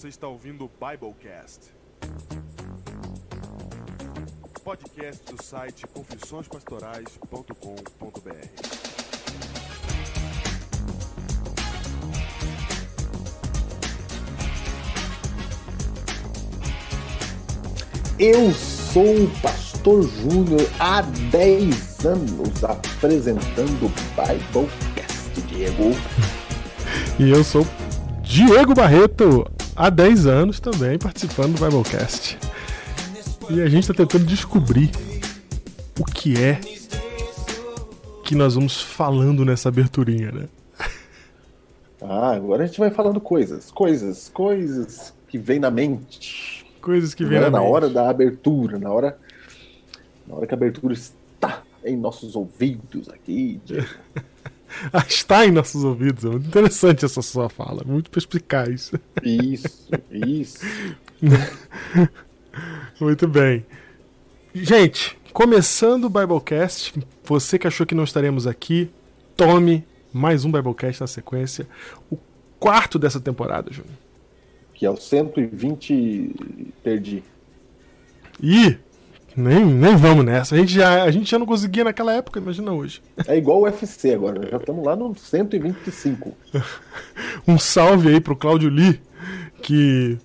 Você está ouvindo o Biblecast. Podcast do site confissõespastorais.com.br. Eu sou o Pastor Júnior há 10 anos apresentando o Biblecast, Diego. E eu sou Diego Barreto, há 10 anos também participando do Biblecast. E a gente está tentando descobrir o que é que nós vamos falando nessa aberturinha, né? Ah, agora a gente vai falando coisas, coisas, coisas que vem na mente. Coisas que vêm Agora, na na mente. hora da abertura, na hora, na hora que a abertura está em nossos ouvidos aqui. Ah, está em nossos ouvidos. É muito interessante essa sua fala, muito perspicaz. Isso, isso. Muito bem. Gente, começando o Biblecast, você que achou que não estaremos aqui, tome mais um Biblecast na sequência. O quarto dessa temporada, Júnior. Que é o 120. Perdi. Ih, nem, nem vamos nessa. A gente, já, a gente já não conseguia naquela época, imagina hoje. É igual o UFC agora, já estamos lá no 125. Um salve aí pro Claudio Lee, que,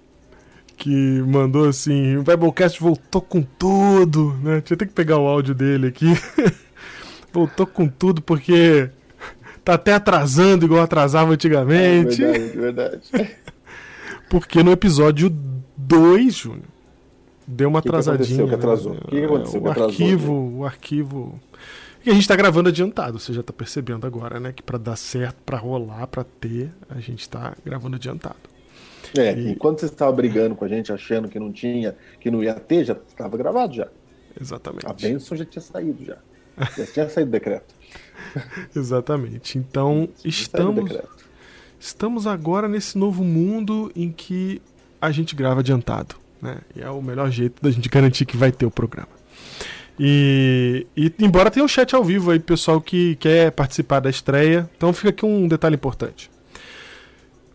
que mandou assim: o Biblecast voltou com tudo, né? Tinha até que pegar o áudio dele aqui. voltou com tudo porque tá até atrasando igual atrasava antigamente. É verdade, verdade. Porque no episódio 2, Júnior, deu uma Que atrasadinha. que né? O que aconteceu o que atrasou, arquivo, o arquivo. E a gente tá gravando adiantado, você já tá percebendo agora, né? Que pra dar certo, pra rolar, pra ter, a gente tá gravando adiantado. É, E- enquanto você estava brigando com a gente, achando que não tinha, que não ia ter, já estava gravado já. Exatamente. A bênção já tinha saído já. Já tinha saído o decreto. Exatamente. Então, Já o estamos, decreto. estamos agora nesse novo mundo em que a gente grava adiantado. Né? E é o melhor jeito da gente garantir que vai ter o programa. E, e embora tenha um chat ao vivo aí, pessoal que quer participar da estreia. Então fica aqui um detalhe importante.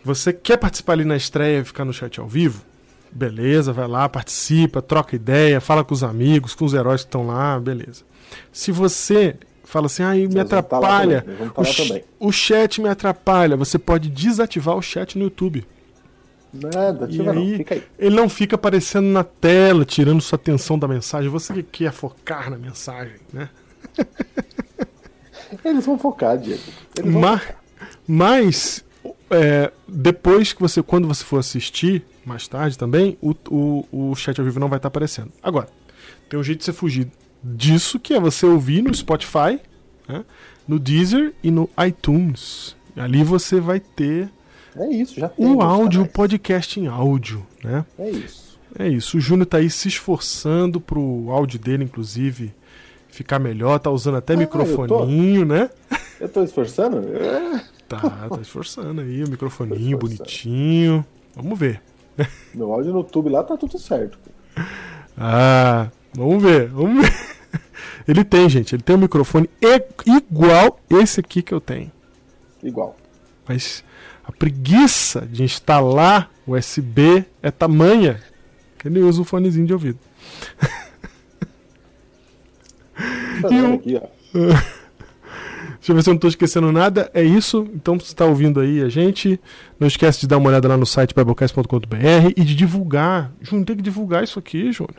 Você quer participar ali na estreia e ficar no chat ao vivo? Beleza, vai lá, participa, troca ideia, fala com os amigos, com os heróis que estão lá, beleza. Se você fala assim, ah, me atrapalha, tá o, lá ch- também. o chat me atrapalha, você pode desativar o chat no YouTube. Nada, E ativa não, aí, fica aí. ele não fica aparecendo na tela, tirando sua atenção da mensagem. Você que quer focar na mensagem, né? Eles vão focar, Diego. Eles vão Ma- focar. Mas, é, depois que você, quando você for assistir, mais tarde também, o, o, o chat ao vivo não vai estar aparecendo. Agora, tem um jeito de você fugir disso, que é você ouvir no Spotify, né, no Deezer e no iTunes. Ali você vai ter É isso, já tem. o meus áudio, o podcast em áudio, né? É isso. É isso, o Júnior tá aí se esforçando pro áudio dele, inclusive, ficar melhor, tá usando até Ah, eu microfoninho, né? Eu tô esforçando? É. Tá, tá esforçando aí, o microfoninho bonitinho. Vamos ver. Meu áudio no YouTube lá tá tudo certo. Ah, vamos ver, vamos ver. Ele tem, gente, ele tem um microfone igual esse aqui que eu tenho. Igual. Mas preguiça de instalar USB é tamanha que ele usa o fonezinho de ouvido. Tá E o- aqui, ó. Deixa eu ver se eu não estou esquecendo nada. É isso. Então, se você está ouvindo aí a gente, não esquece de dar uma olhada lá no site biblecast.com.br e de divulgar. Júnior, tem que divulgar isso aqui, Júnior.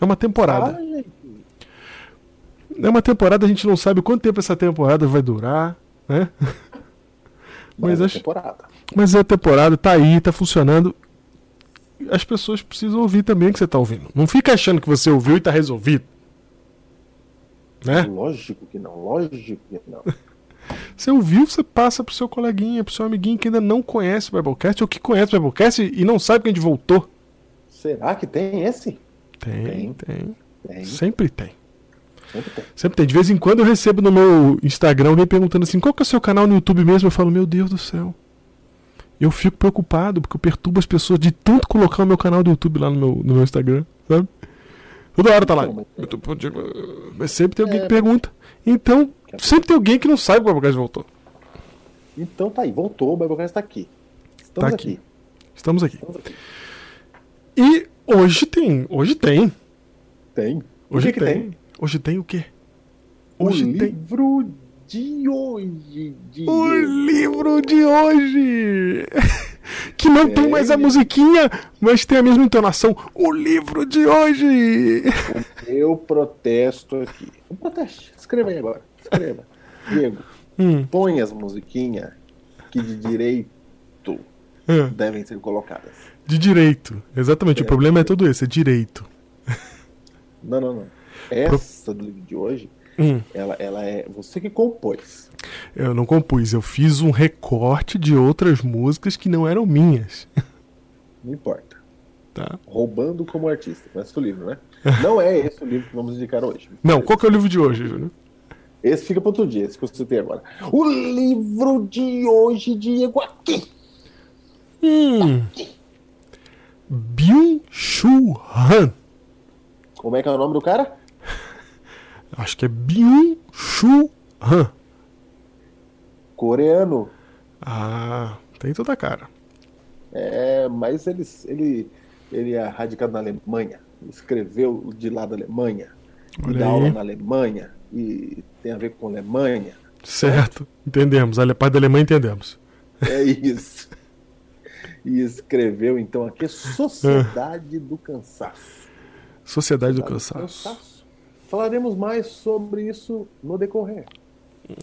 É uma temporada. É uma temporada, a gente não sabe quanto tempo essa temporada vai durar, né? Mas, Mas é acho, temporada. mas é a temporada, tá aí, tá funcionando. As pessoas precisam ouvir também o que você tá ouvindo. Não fica achando que você ouviu e tá resolvido. Né? Lógico que não, lógico que não. Você ouviu, você passa pro seu coleguinha, pro seu amiguinho que ainda não conhece o Biblecast ou que conhece o Biblecast e não sabe que a gente voltou. Será que tem esse? Tem, Tem. tem. Tem, Sempre tem. Sempre tem. Sempre tem. De vez em quando eu recebo no meu Instagram alguém perguntando assim: qual que é o seu canal no YouTube mesmo? Eu falo: meu Deus do céu. Eu fico preocupado porque eu perturbo as pessoas de tanto colocar o meu canal do YouTube lá no meu, no meu Instagram, sabe? Toda hora tá lá. Mas- sempre tem alguém que pergunta. Então, sempre tem alguém que não sabe que o Biblecast voltou. Então tá aí, voltou, o Biblecast tá aqui. Estamos Tá aqui. aqui. Estamos aqui. Estamos aqui. E hoje tem. Hoje tem. Tem. Hoje o que, que tem? Hoje tem o quê? O Hoje tem. livro de hoje. De O livro de hoje! Que não tem mais a musiquinha, mas tem a mesma entonação. O livro de hoje! Eu protesto aqui. Protesto. Escreva aí agora. Escreva. Diego, Hum, põe as musiquinhas que de direito ah, devem ser colocadas. de direito. Exatamente, o É. problema é todo esse, é direito. Não, não, não. Essa do livro de hoje, Hum, ela, ela é você que compôs. eu não compus, eu fiz um recorte de outras músicas que não eram minhas. Não importa. Tá? Roubando como artista. Mas o livro, né? Não é esse o livro que vamos indicar hoje. Não, qual que é o livro de hoje, Júnior? Esse fica para outro dia, esse que eu citei agora. O livro de hoje, Diego, aqui. Hum. Byung-Chul Han. Como é que é o nome do cara? Acho que é Byung-Chul Han. Coreano. Ah, tem toda a cara. É, mas ele, ele, ele é radicado na Alemanha. Escreveu de lá da Alemanha. E Olha dá aí. aula na Alemanha. E tem a ver com Alemanha. Certo, entendemos. A parte da Alemanha entendemos. É isso. e escreveu então aqui Sociedade do Cansaço. Sociedade do Sociedade Cansaço. Falaremos mais sobre isso no decorrer.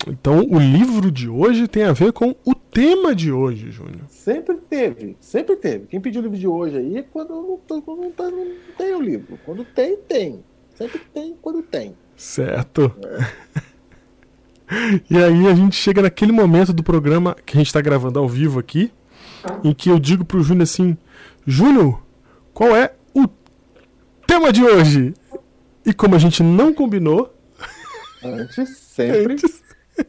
Então, o livro de hoje tem a ver com o tema de hoje, Júnior. Sempre teve, sempre teve. Quem pediu o livro de hoje aí é quando não, tá- quando não, tá- não tem o livro. Quando tem, tem. Sempre tem quando tem. Certo. E aí a gente chega naquele momento do programa que a gente está gravando ao vivo aqui, em que eu digo pro Júnior assim: Júnior, qual é o tema de hoje? E como a gente não combinou, Antes, sempre. antes,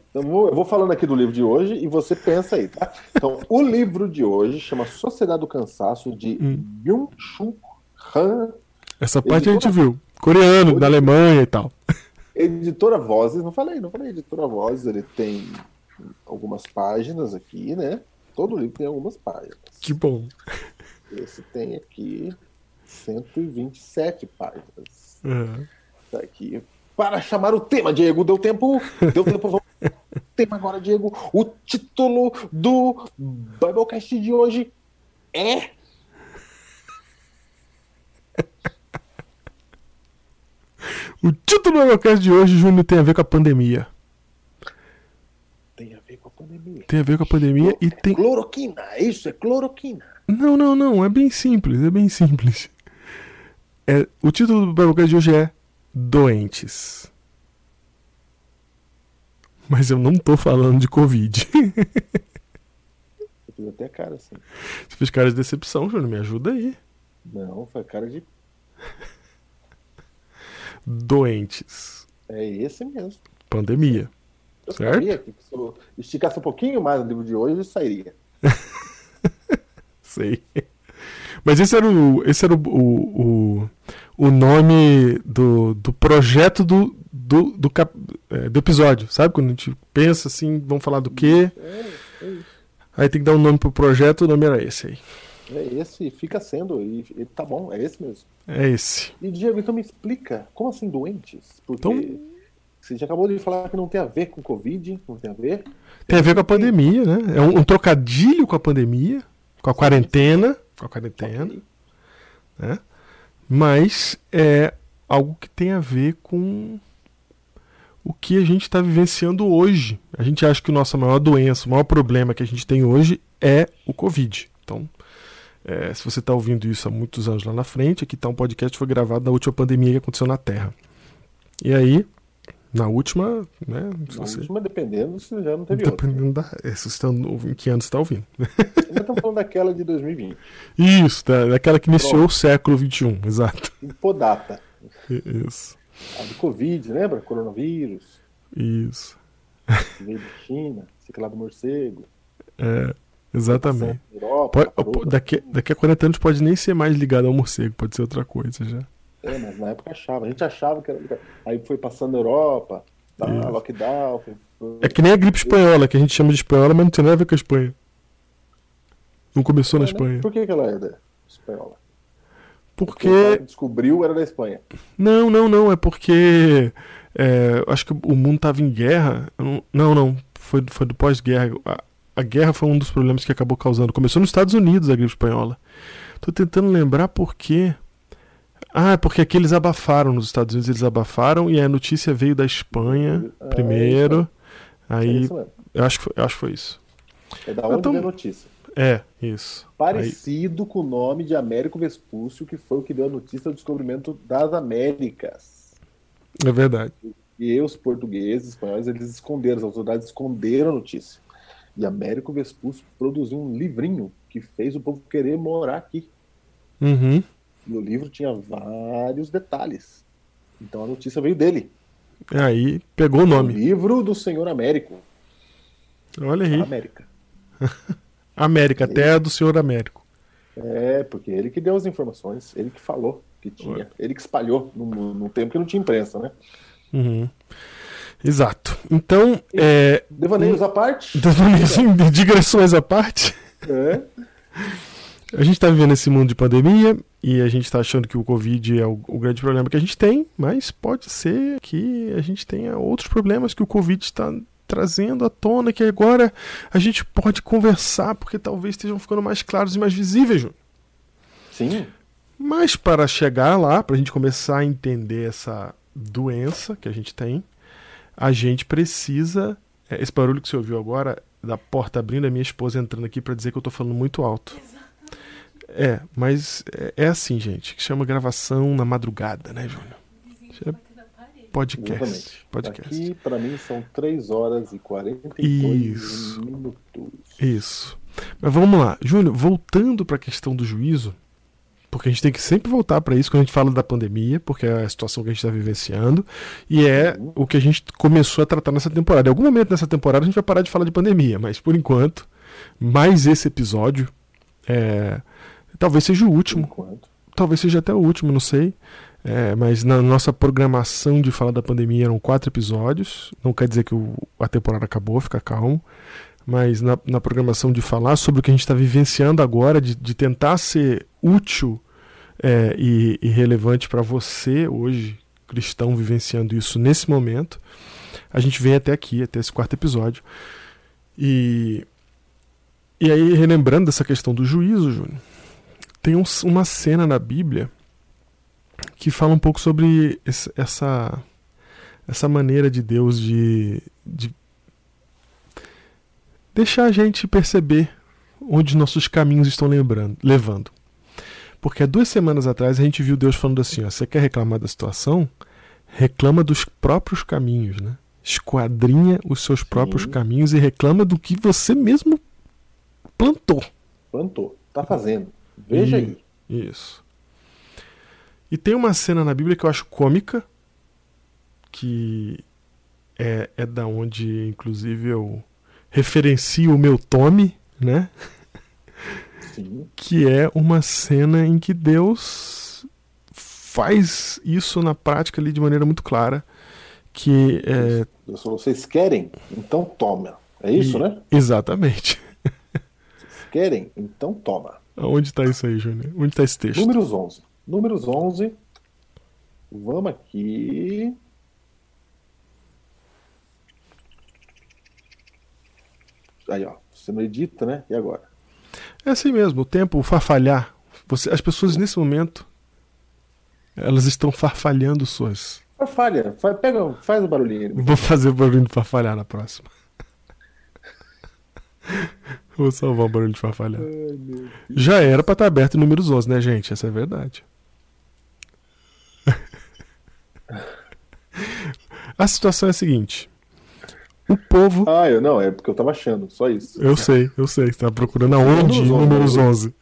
Então, eu vou, falando aqui do livro de hoje e você pensa aí, tá? Então, o livro de hoje chama Sociedade do Cansaço, de Hum. Byung-Chul Han, essa parte a gente viu. Coreano, da Alemanha e tal. editora Vozes. Não falei, não falei editora Vozes. Ele tem algumas páginas aqui, né? Todo livro tem algumas páginas. Que bom. Esse tem aqui 127 páginas. Uhum. Tá aqui. Para chamar o tema, Diego, deu tempo? Deu tempo, vamos. Tema agora, Diego. O título do Biblecast de hoje é. O título do podcast de hoje, Júnior, tem a ver com a pandemia. Tem a ver com a pandemia. Tem a ver com a pandemia e tem. Cloroquina, isso é cloroquina. Não, não, não. É bem simples. É bem simples. É, o título do Biblecast de hoje é Doentes. Mas eu não tô falando de Covid. Eu fiz até cara assim. Você fez cara de decepção, Júnior. Me ajuda aí. Não, foi cara de. Doentes. É esse mesmo. Pandemia. Eu Certo. sabia que se eu esticasse um pouquinho mais no livro de hoje, sairia. Sei. Mas esse era o, esse era o, o, o, o nome do, do projeto do, do, do, cap- é, do episódio, sabe? Quando a gente pensa assim, vamos falar do quê? Aí tem que dar um nome pro projeto, o nome era esse aí. É esse, fica sendo. E, e tá bom, é esse mesmo. É esse. E Diego, então me explica, como assim doentes? Porque Então- você já acabou de falar que não tem a ver com Covid, não tem a ver. Tem a ver com a pandemia, né? É um, um trocadilho com a pandemia, com a quarentena, com a quarentena, né? Mas é algo que tem a ver com o que a gente está vivenciando hoje. A gente acha que a nossa maior doença, o maior problema que a gente tem hoje é o Covid. Então, é, se você está ouvindo isso há muitos anos lá na frente, aqui está um podcast que foi gravado na última pandemia que aconteceu na Terra. E aí, na última, né? Na você, última, dependendo, se já não teve outra. dependendo da, é, se você tá, ouvindo- em que ano você está ouvindo. Ainda estamos falando daquela de 2020. Isso, da, daquela que iniciou Pronto. o século XXI, exato. Hipodata. Isso, A do Covid, lembra? Coronavírus. isso. Veio da China, sei lá do morcego. É, exatamente. Europa, Pode- daqui, daqui a 40 anos pode nem ser mais ligado ao morcego, pode ser outra coisa já. É, mas na época achava. A gente achava que era. Aí foi passando a Europa, tá, Isso. lockdown. Foi... É que nem a gripe espanhola, que a gente chama de espanhola, mas não tem nada a ver com a Espanha. Não começou na É, né? Espanha. Por que, que ela é da espanhola? Porque. o cara que descobriu era da Espanha. Não, não, não. É porque. é, acho que o mundo tava em guerra. Não, não, não. Foi, foi do pós-guerra. A, a guerra foi um dos problemas que acabou causando. Começou nos Estados Unidos a gripe espanhola. Tô tentando lembrar por quê. Ah, é porque aqui eles abafaram nos Estados Unidos, eles abafaram e a notícia veio da Espanha Ah, primeiro. É Aí mesmo. eu acho que foi, eu acho que foi isso. É da onde Então- veio a notícia. É, isso. Aí, Parecido com o nome de Américo Vespúcio, que foi o que deu a notícia do descobrimento das Américas. é verdade. E os portugueses, espanhóis, eles esconderam, as autoridades esconderam a notícia. E Américo Vespúcio produziu um livrinho que fez o povo querer morar aqui. Uhum. E o livro tinha vários detalhes. Então a notícia veio dele. Aí pegou o O nome. livro do Senhor Américo. Olha aí. América. América, terra do Senhor Américo. É, porque ele que deu as informações, ele que falou que tinha, ele que espalhou num, num tempo que não tinha imprensa, né? Uhum. Exato. Então, é, Devaneios à parte. Assim, digressões à parte, É. a gente está vivendo esse mundo de pandemia e a gente está achando que o Covid é o, o grande problema que a gente tem, mas pode ser que a gente tenha outros problemas que o Covid está trazendo à tona, que agora a gente pode conversar, porque talvez estejam ficando mais claros e mais visíveis. Júnior. Sim. Mas para chegar lá, para a gente começar a entender essa doença que a gente tem, a gente precisa. é, Esse barulho que você ouviu agora, da porta abrindo, é minha esposa entrando aqui para dizer que eu tô falando muito alto. É, mas é, é assim, gente, que chama gravação na madrugada, né, Júnior? É podcast. Exatamente. Podcast. Aqui, pra mim, são 3 horas e 42 Isso. minutos. Isso. Mas vamos lá, Júnior, voltando para a questão do juízo, porque a gente tem que sempre voltar para isso quando a gente fala da pandemia, porque é a situação que a gente está vivenciando, e é Uhum. o que a gente começou a tratar nessa temporada. Em algum momento nessa temporada a gente vai parar de falar de pandemia, mas por enquanto, mais esse episódio, é, talvez seja o último, enquanto. talvez seja até o último, não sei. É, mas na nossa programação de falar da pandemia eram quatro episódios. Não quer dizer que o- a temporada acabou, fica calmo. Mas na, na programação de falar sobre o que a gente está vivenciando agora, de, de tentar ser útil é, e, e relevante para você hoje, cristão, vivenciando isso nesse momento, a gente vem até aqui, até esse quarto episódio. E, e aí, relembrando dessa questão do juízo, Júnior, tem um- uma cena na Bíblia que fala um pouco sobre esse- essa, essa maneira de Deus de, de deixar a gente perceber onde nossos caminhos estão lembrando, levando. Porque há duas semanas atrás a gente viu Deus falando assim: ó, você quer reclamar da situação? Reclama dos próprios caminhos, né? Esquadrinha os seus próprios Sim. caminhos e reclama do que você mesmo plantou. Plantou. Tá fazendo. Veja aí. Isso. E tem uma cena na Bíblia que eu acho cômica, que é, é da onde, inclusive, eu referencio o meu tome, né? Sim. Que é uma cena em que Deus faz isso na prática ali de maneira muito clara, que é Deus falou, vocês querem? Então toma. É isso, E- né? exatamente. Vocês querem? Então toma. Onde está isso aí, Júnior? Onde está esse texto? Números 11. Números 11. Vamos aqui. Aí, ó. Você não edita, né? E agora? É assim mesmo, o tempo, o farfalhar. Você, as pessoas nesse momento, elas estão farfalhando suas. Farfalha. Faz, pega, faz o barulhinho. aí. Vou fazer o barulho de farfalhar na próxima. Vou salvar o barulho de farfalhar. Ai. Já era pra estar aberto em números 11, né, gente? Essa é a verdade. A situação é a seguinte: o povo. Ah, eu não, é porque eu tava achando, só isso. Eu sei, eu sei. Você tá procurando aonde? Números 11, Números né? 11.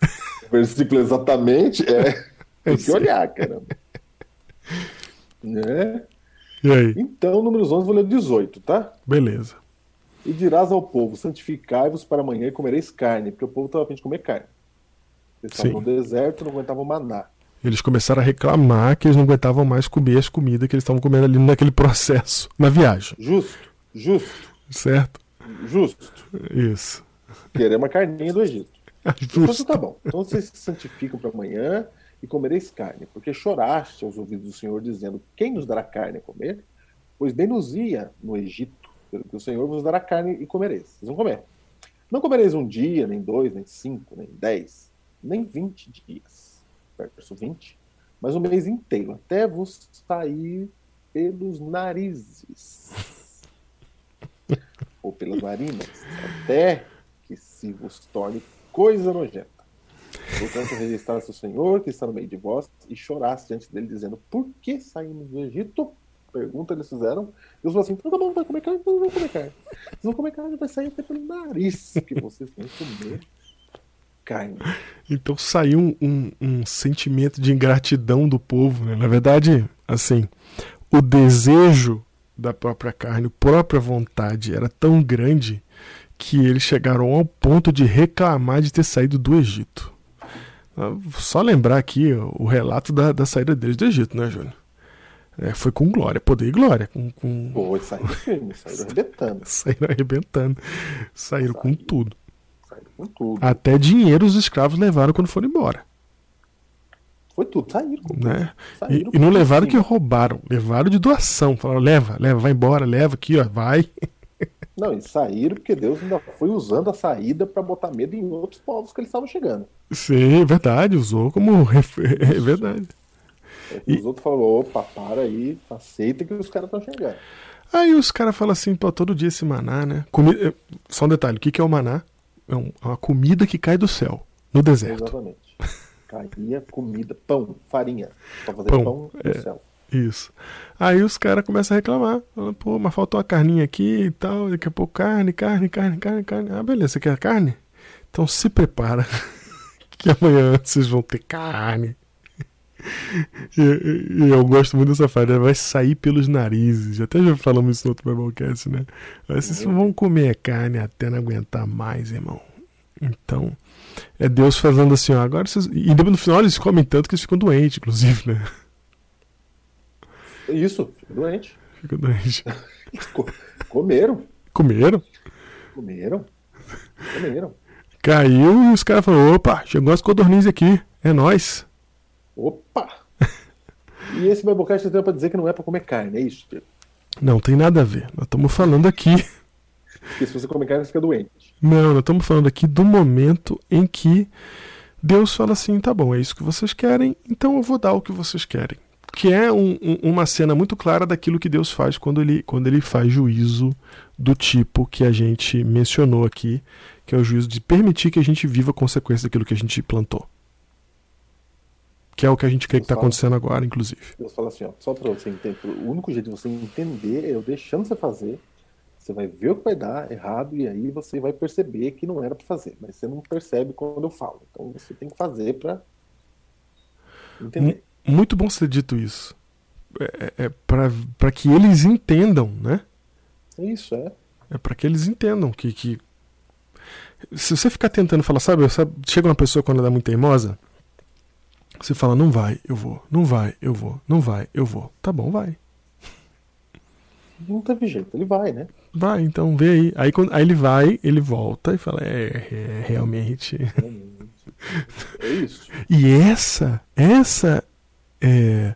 O versículo exatamente é. Tem Eu que sei. olhar, caramba. Né? E aí? Então, números 11, vou ler o 18, tá? Beleza. E dirás ao povo: santificai-vos para amanhã e comereis carne, porque o povo estava a fim de comer carne. Eles estavam Sim. no deserto, não aguentavam maná. Eles começaram a reclamar que eles não aguentavam mais comer as comidas que eles estavam comendo ali naquele processo, na viagem, Justo, justo, certo? justo. Isso. Querer uma carninha do Egito. Então Justo. tá bom. Então vocês se santificam para amanhã e comereis carne, porque choraste aos ouvidos do Senhor, dizendo: Quem nos dará carne a comer? Pois bem nos ia no Egito, que o Senhor vos dará carne e comereis. Vocês vão comer. Não comereis um dia, nem dois, nem cinco, nem dez, nem vinte dias. Verso 20. Mas um mês inteiro, até vos sair pelos narizes. Ou pelas narinas, até que se vos torne coisa nojenta. Portanto, registraste o Senhor que está no meio de vós e choraste diante dele, dizendo: Por que saímos do Egito? Pergunta eles fizeram. Deus falou assim: Então tá bom, vai comer carne, então vão comer carne. Vocês vão comer carne, vai sair até pelo nariz, que vocês vão comer carne. Então saiu um, um- um sentimento de ingratidão do povo, né? Na verdade, assim, o desejo da própria carne, a própria vontade era tão grande que eles chegaram ao ponto de reclamar de ter saído do Egito. Ah, Só lembrar aqui o relato da, da saída deles do Egito, né, Júnior? É, foi com glória, poder e glória, com, com... Pô, saíram firme, saíram arrebentando, saíram arrebentando, saíram com Saíram. tudo. saíram com tudo. Até dinheiro os escravos levaram quando foram embora. Foi tudo, saíram com tudo. né? E, Saíram e não por levaram que roubaram, levaram de doação. Falaram, leva, leva, vai embora, leva aqui, ó, vai. Não, e saíram porque Deus ainda foi usando a saída para botar medo em outros povos que eles estavam chegando. Sim, é verdade, usou como. É verdade. Aí Os outros falaram: opa, para aí, aceita que os caras estão chegando. Aí os caras falam assim, pô, todo dia esse maná, né? Comi... eh, Só um detalhe, o que que é o maná? É é uma comida que cai do céu, no deserto. Exatamente. Caía comida, pão, farinha. Pra fazer Pão, pão, é. no céu. Isso. Aí os caras começam a reclamar. Falam, pô, mas faltou uma carninha aqui e tal. Daqui a pouco carne, carne, carne, carne, carne. Ah, beleza, você quer carne? Então se prepara. que amanhã vocês vão ter carne. E, e- e eu gosto muito dessa frase. Vai sair pelos narizes. Até já falamos isso no outro Biblecast, né? Vocês vão comer carne até não aguentar mais, irmão. Então, é Deus fazendo assim, ó. Agora vocês. E no final eles comem tanto que eles ficam doentes, inclusive, né? Isso, fica doente. Ficam doentes. Co- Comeram, Comeram, comeram, comeram. caiu e os caras falaram: opa, chegou as codornizes aqui, é nóis. Opa! E esse Biblecast tem pra dizer que não é pra comer carne, é isso? Não tem nada a ver. Nós estamos falando aqui. Porque se você comer carne, você fica doente. Não, nós estamos falando aqui do momento em que Deus fala assim: tá bom, é isso que vocês querem, então eu vou dar o que vocês querem. Que é um- um- uma cena muito clara daquilo que Deus faz quando ele, quando ele faz juízo do tipo que a gente mencionou aqui, que é o juízo de permitir que a gente viva a consequência daquilo que a gente plantou. Que é o que a gente crê que está fala. acontecendo agora, inclusive. Deus fala assim, ó, só pra você entender, o único jeito de você entender é eu deixando você fazer, você vai ver o que vai dar errado e aí você vai perceber que não era pra fazer, mas você não percebe quando eu falo. Então você tem que fazer pra entender. Muito bom ser dito isso. É, é para que eles entendam, né? Isso é. É para que eles entendam que, que. Se você ficar tentando falar, sabe, sabe, chega uma pessoa quando ela é muito teimosa, você fala, não vai, eu vou, não vai, eu vou, não vai, eu vou. Tá bom, vai. Não teve jeito, ele vai, né? Vai, então vê aí. Aí, quando, aí ele vai, ele volta e fala, é, é realmente. É isso. E essa, essa é,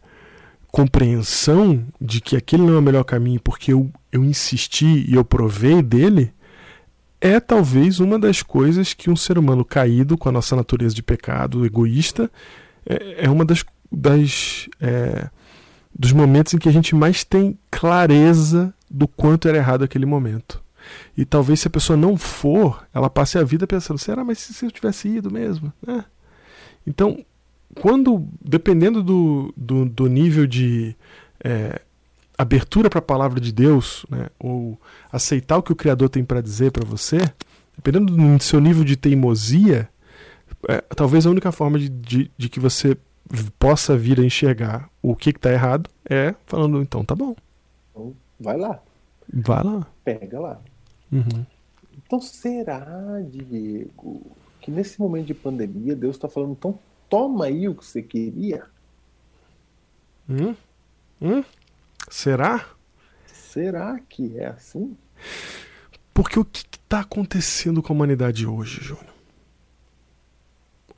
compreensão de que aquele não é o melhor caminho porque eu, eu insisti e eu provei dele, é talvez uma das coisas que um ser humano caído com a nossa natureza de pecado, egoísta, é, é uma das, das é, dos momentos em que a gente mais tem clareza do quanto era errado aquele momento. E talvez se a pessoa não for, ela passe a vida pensando, será, mas se eu tivesse ido mesmo? né? Então, quando, dependendo do, do, do nível de é, abertura para a palavra de Deus, né, ou aceitar o que o Criador tem para dizer para você, dependendo do seu nível de teimosia, é, talvez a única forma de, de, de que você possa vir a enxergar o que está errado é falando, então tá bom, Então, vai lá, vai lá. pega lá. Uhum. Então será, Diego, que nesse momento de pandemia Deus está falando, então toma aí o que você queria? Hum? Hum? Será? Será que é assim? Porque o que está acontecendo com a humanidade hoje, Júnior?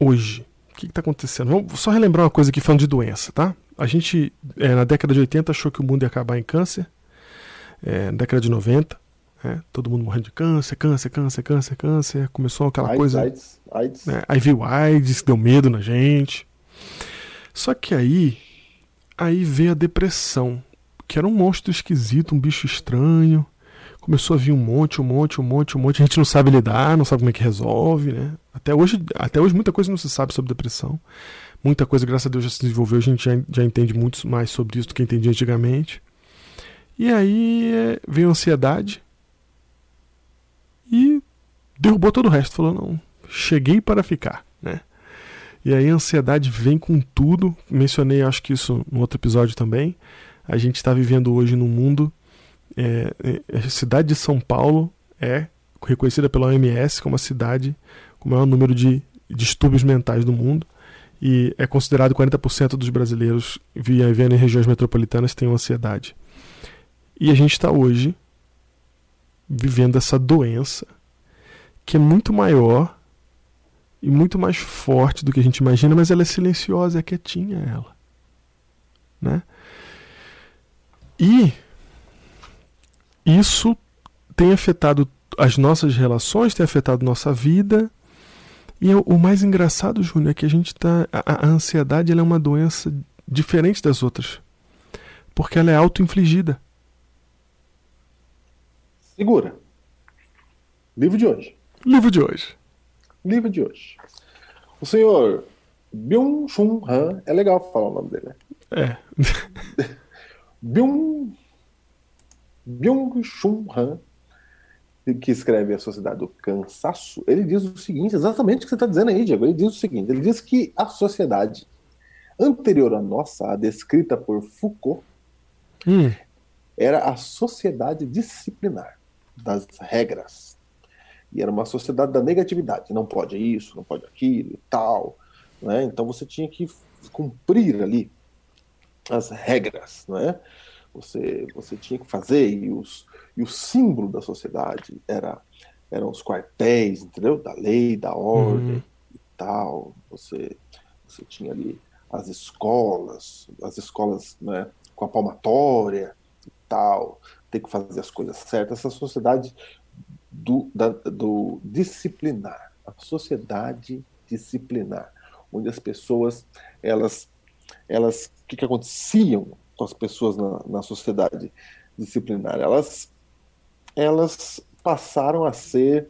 Hoje? O que está acontecendo? Vamos só relembrar uma coisa aqui falando de doença, tá? A gente, é, na década de 80, achou que o mundo ia acabar em câncer. É, na década de 90, é, todo mundo morrendo de câncer, câncer, câncer, câncer, câncer. Começou aquela AIDS, coisa. AIDS, AIDS. Né? Aí veio AIDS, deu medo na gente. Só que aí, aí veio a depressão, que era um monstro esquisito, um bicho estranho. Começou a vir um monte, um monte, um monte, um monte. A gente não sabe lidar, não sabe como é que resolve, né? Até hoje, até hoje muita coisa não se sabe sobre depressão. Muita coisa, graças a Deus, já se desenvolveu. A gente já, já entende muito mais sobre isso do que entendia antigamente. E aí é, veio a ansiedade e derrubou todo o resto. Falou, não, cheguei para ficar, né? E aí a ansiedade vem com tudo. Mencionei, acho que isso no outro episódio também. A gente está vivendo hoje num mundo. É, é, a cidade de São Paulo é reconhecida pela OMS como a cidade com o maior número de distúrbios mentais do mundo. E é considerado 40% dos brasileiros vivendo em regiões metropolitanas têm ansiedade. E a gente está hoje vivendo essa doença que é muito maior e muito mais forte do que a gente imagina, mas ela é silenciosa, é quietinha ela. Né? E isso tem afetado as nossas relações, tem afetado nossa vida. E o mais engraçado, Júnior, é que a gente tá. A, a ansiedade é uma doença diferente das outras. Porque ela é auto-infligida. Segura. Livro de hoje. Livro de hoje. Livro de hoje. O senhor Byung-Chun Han, é legal falar o nome dele, né? É. Byung, Byung-Chun Han, que escreve A Sociedade do Cansaço, ele diz o seguinte, exatamente o que você está dizendo aí, Diego. Ele diz o seguinte: ele diz que a sociedade anterior à nossa, a descrita por Foucault, Hum, era a sociedade disciplinar das regras. E era uma sociedade da negatividade. Não pode isso, não pode aquilo e tal. Né? Então você tinha que cumprir ali as regras. Né? Você, você tinha que fazer. E, os, e o símbolo da sociedade era, eram os quartéis, entendeu? Da lei, da ordem Uhum. e tal. Você, você tinha ali as escolas, as escolas né, com a palmatória e tal, ter que fazer as coisas certas. Essa sociedade do, da, do disciplinar, a sociedade disciplinar, onde as pessoas, elas, elas, o que, que aconteciam com as pessoas na, na sociedade disciplinar? Elas, elas passaram a ser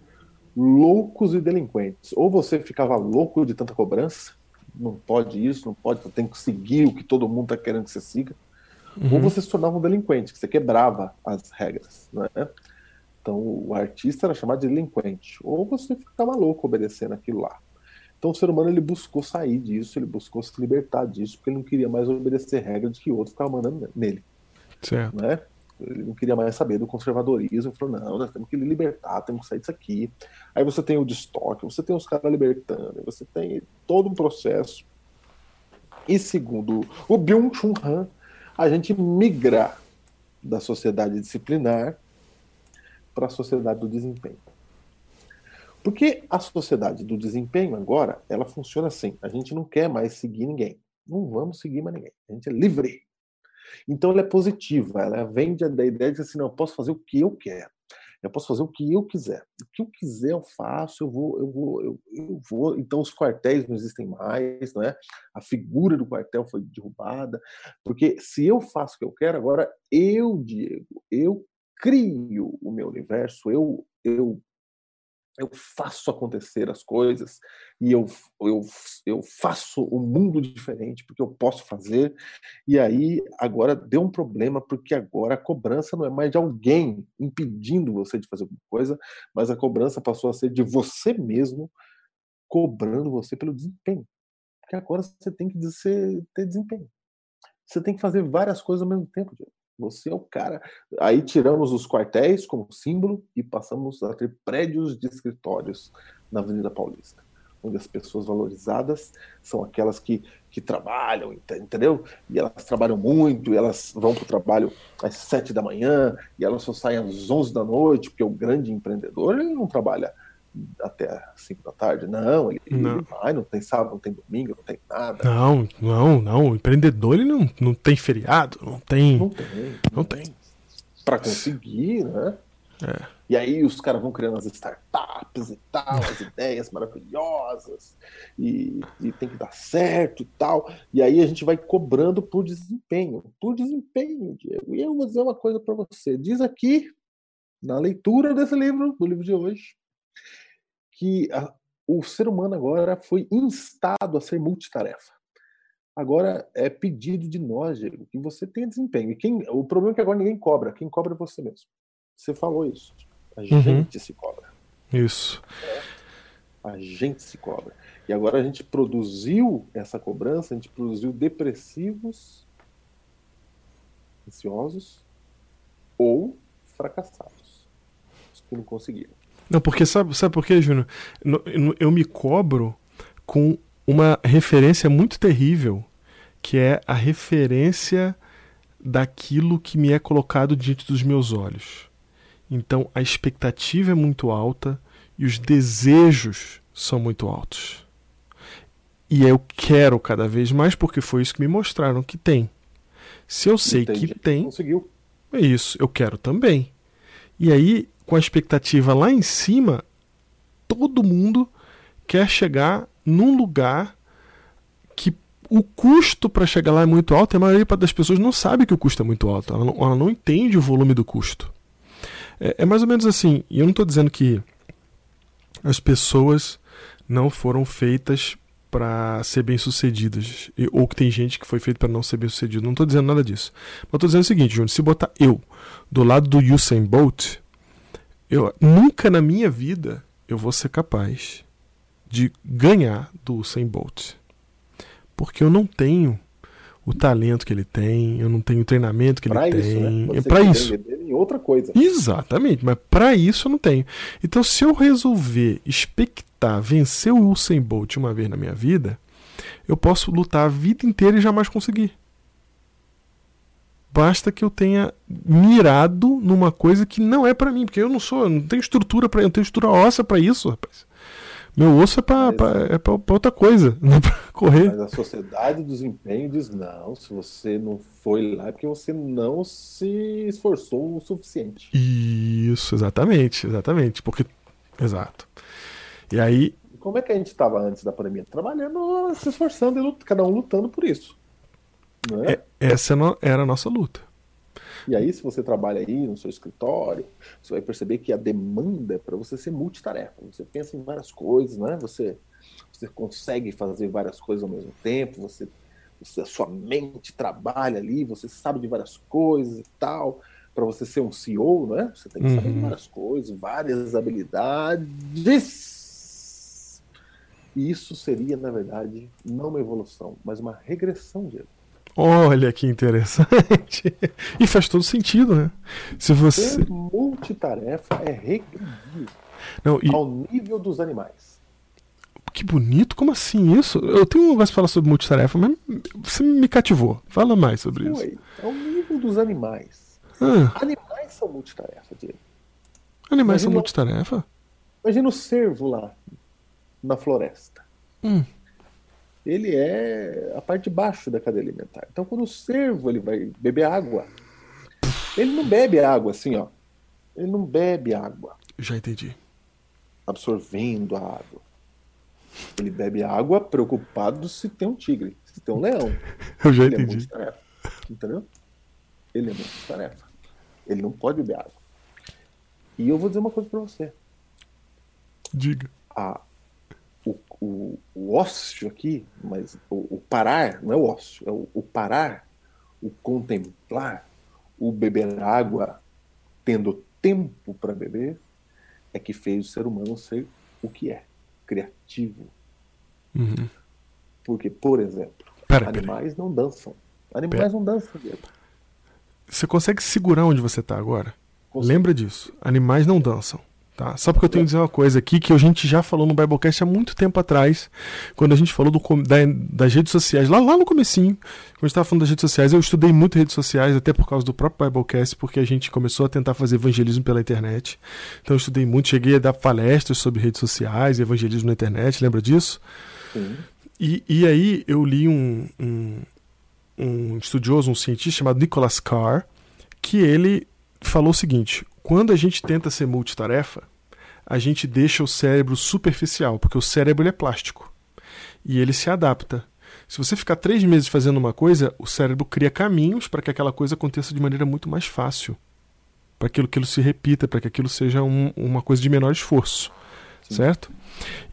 loucos e delinquentes. Ou você ficava louco de tanta cobrança, não pode isso, não pode, tem que seguir o que todo mundo está querendo que você siga, ou uhum. você se tornava um delinquente, que você quebrava as regras. Né? Então o artista era chamado de delinquente, ou você ficava louco obedecendo aquilo lá. Então o ser humano ele buscou sair disso, ele buscou se libertar disso, porque ele não queria mais obedecer regras que outros estavam mandando nele. Certo. Né? Ele não queria mais saber do conservadorismo, falou, não, nós temos que libertar, temos que sair disso aqui. Aí você tem o destoque, você tem os caras libertando, você tem todo um processo. E segundo o Byung-Chun Han, a gente migra da sociedade disciplinar para a sociedade do desempenho. Porque a sociedade do desempenho agora, ela funciona assim. A gente não quer mais seguir ninguém. Não vamos seguir mais ninguém. A gente é livre. Então ela é positiva. Ela vem da ideia de assim, não, eu posso fazer o que eu quero. Eu posso fazer o que eu quiser. O que eu quiser eu faço, eu vou, eu vou, eu, eu vou. Então os quartéis não existem mais, não é? A figura do quartel foi derrubada, porque se eu faço o que eu quero, agora eu, Diego, eu crio o meu universo, eu, eu, eu faço acontecer as coisas e eu, eu, eu faço um mundo diferente porque eu posso fazer. E aí agora deu um problema porque agora a cobrança não é mais de alguém impedindo você de fazer alguma coisa, mas a cobrança passou a ser de você mesmo cobrando você pelo desempenho. Porque agora você tem que ter desempenho. Você tem que fazer várias coisas ao mesmo tempo, Diego. Você é o cara. Aí tiramos os quartéis como símbolo e passamos a ter prédios de escritórios na Avenida Paulista, onde as pessoas valorizadas são aquelas que, que trabalham, entendeu? E elas trabalham muito, elas vão para o trabalho às sete da manhã, e elas só saem às onze da noite, porque o grande empreendedor ele não trabalha até as 5 da tarde. Não, ele, Não. ele vai, não tem sábado, não tem domingo, não tem nada. Não, não, não. O empreendedor ele não, não tem feriado, não tem. Não tem. Não tem. Para conseguir, né? É. E aí os caras vão criando as startups e tal, as ideias maravilhosas, e, e tem que dar certo e tal. E aí a gente vai cobrando por desempenho. Por desempenho, Diego. E eu vou dizer uma coisa para você. Diz aqui, na leitura desse livro, do livro de hoje, que a- o ser humano agora foi instado a ser multitarefa. Agora é pedido de nós, Diego, que você tenha desempenho. E quem, o problema é que agora ninguém cobra. Quem cobra é você mesmo. Você falou isso. A Uhum. gente se cobra. Isso. A gente se cobra. E agora a gente produziu essa cobrança, a gente produziu depressivos, ansiosos ou fracassados. Os que não conseguiram. Não, porque sabe, sabe por quê, Júnior? Eu me cobro com uma referência muito terrível, que é a referência daquilo que me é colocado diante dos meus olhos. Então a expectativa é muito alta e os desejos são muito altos. E eu quero cada vez mais porque foi isso que me mostraram que tem. Se eu sei tem que tem, Conseguiu. é isso, eu quero também. E aí, com a expectativa lá em cima, todo mundo quer chegar num lugar que o custo para chegar lá é muito alto e a maioria das pessoas não sabe que o custo é muito alto. Ela não, ela não entende o volume do custo. É, é mais ou menos assim. E eu não estou dizendo que as pessoas não foram feitas para ser bem-sucedidas ou que tem gente que foi feita para não ser bem-sucedido. Não estou dizendo nada disso. Mas estou dizendo o seguinte, Júnior, se botar eu do lado do Usain Bolt, eu nunca na minha vida eu vou ser capaz de ganhar do Usain Bolt. Porque eu não tenho o talento que ele tem, eu não tenho o treinamento que Pra ele isso, tem. né? É para isso. Em outra coisa. Exatamente, mas para isso eu não tenho. Então, se eu resolver expectar vencer o Usain Bolt uma vez na minha vida, eu posso lutar a vida inteira e jamais conseguir. Basta que eu tenha mirado numa coisa que não é para mim, porque eu não sou, eu não tenho estrutura para, eu tenho estrutura óssea para isso, rapaz. Meu osso é para é pra, outra coisa, não é pra correr. Mas a sociedade do desempenho diz: não, se você não foi lá é porque você não se esforçou o suficiente. Isso, exatamente, exatamente, porque exato. E aí Como é que a gente estava antes da pandemia? Trabalhando, se esforçando, e lut- cada um lutando por isso. Não é? é- essa era a nossa luta. E aí, se você trabalha aí no seu escritório, você vai perceber que a demanda é para você ser multitarefa. Você pensa em várias coisas, né? Você, você consegue fazer várias coisas ao mesmo tempo, você, você- a sua mente trabalha ali, você sabe de várias coisas e tal. Para você ser um CEO, né? Você tem que saber de Uhum. várias coisas, várias habilidades. E isso seria, na verdade, não uma evolução, mas uma regressão, Diego. Olha que interessante. E faz todo sentido, né? Se você. Ser multitarefa é regredir Não, e ao nível dos animais. que bonito, como assim isso? Eu tenho um negócio pra falar sobre multitarefa, mas você me cativou. Fala mais sobre isso. Foi. Ao nível dos animais. Ah, Animais são multitarefa, Diego. animais são Imagina- multitarefa? Imagina o cervo lá na floresta. Hum. Ele é a parte de baixo da cadeia alimentar. Então, quando o cervo ele vai beber água, ele não bebe água assim, ó. Ele não bebe água Já entendi. absorvendo a água. Ele bebe água preocupado se tem um tigre, se tem um leão. Eu já Ele é entendi. multitarefa. Entendeu? Ele é multitarefa. Ele não pode beber água. E eu vou dizer uma coisa pra você. Diga. A, o, o, ócio aqui, mas o, o parar, não é o ócio, é o, o parar, o contemplar, o beber água tendo tempo para beber, é que fez o ser humano ser o que é, criativo. Uhum. Porque, por exemplo, Pera, pera. animais não dançam. Animais Pera. não dançam, Diego. Você consegue segurar onde você tá agora? Consigo. Lembra disso. Animais não dançam. Tá? Só porque eu tenho que dizer uma coisa aqui que a gente já falou no Biblecast há muito tempo atrás, quando a gente falou do, da, das redes sociais, lá, lá no comecinho, quando a gente estava falando das redes sociais, eu estudei muito redes sociais, até por causa do próprio Biblecast, porque a gente começou a tentar fazer evangelismo pela internet. Então eu estudei muito, cheguei a dar palestras sobre redes sociais, evangelismo na internet, lembra disso? Sim. E, e aí eu li um, um, um estudioso, um cientista chamado Nicholas Carr, que ele falou o seguinte: quando a gente tenta ser multitarefa, a gente deixa o cérebro superficial, porque o cérebro é plástico e ele se adapta. Se você ficar três meses fazendo uma coisa, o cérebro cria caminhos para que aquela coisa aconteça de maneira muito mais fácil, para que aquilo se repita, para que aquilo seja um, uma coisa de menor esforço, Sim. certo?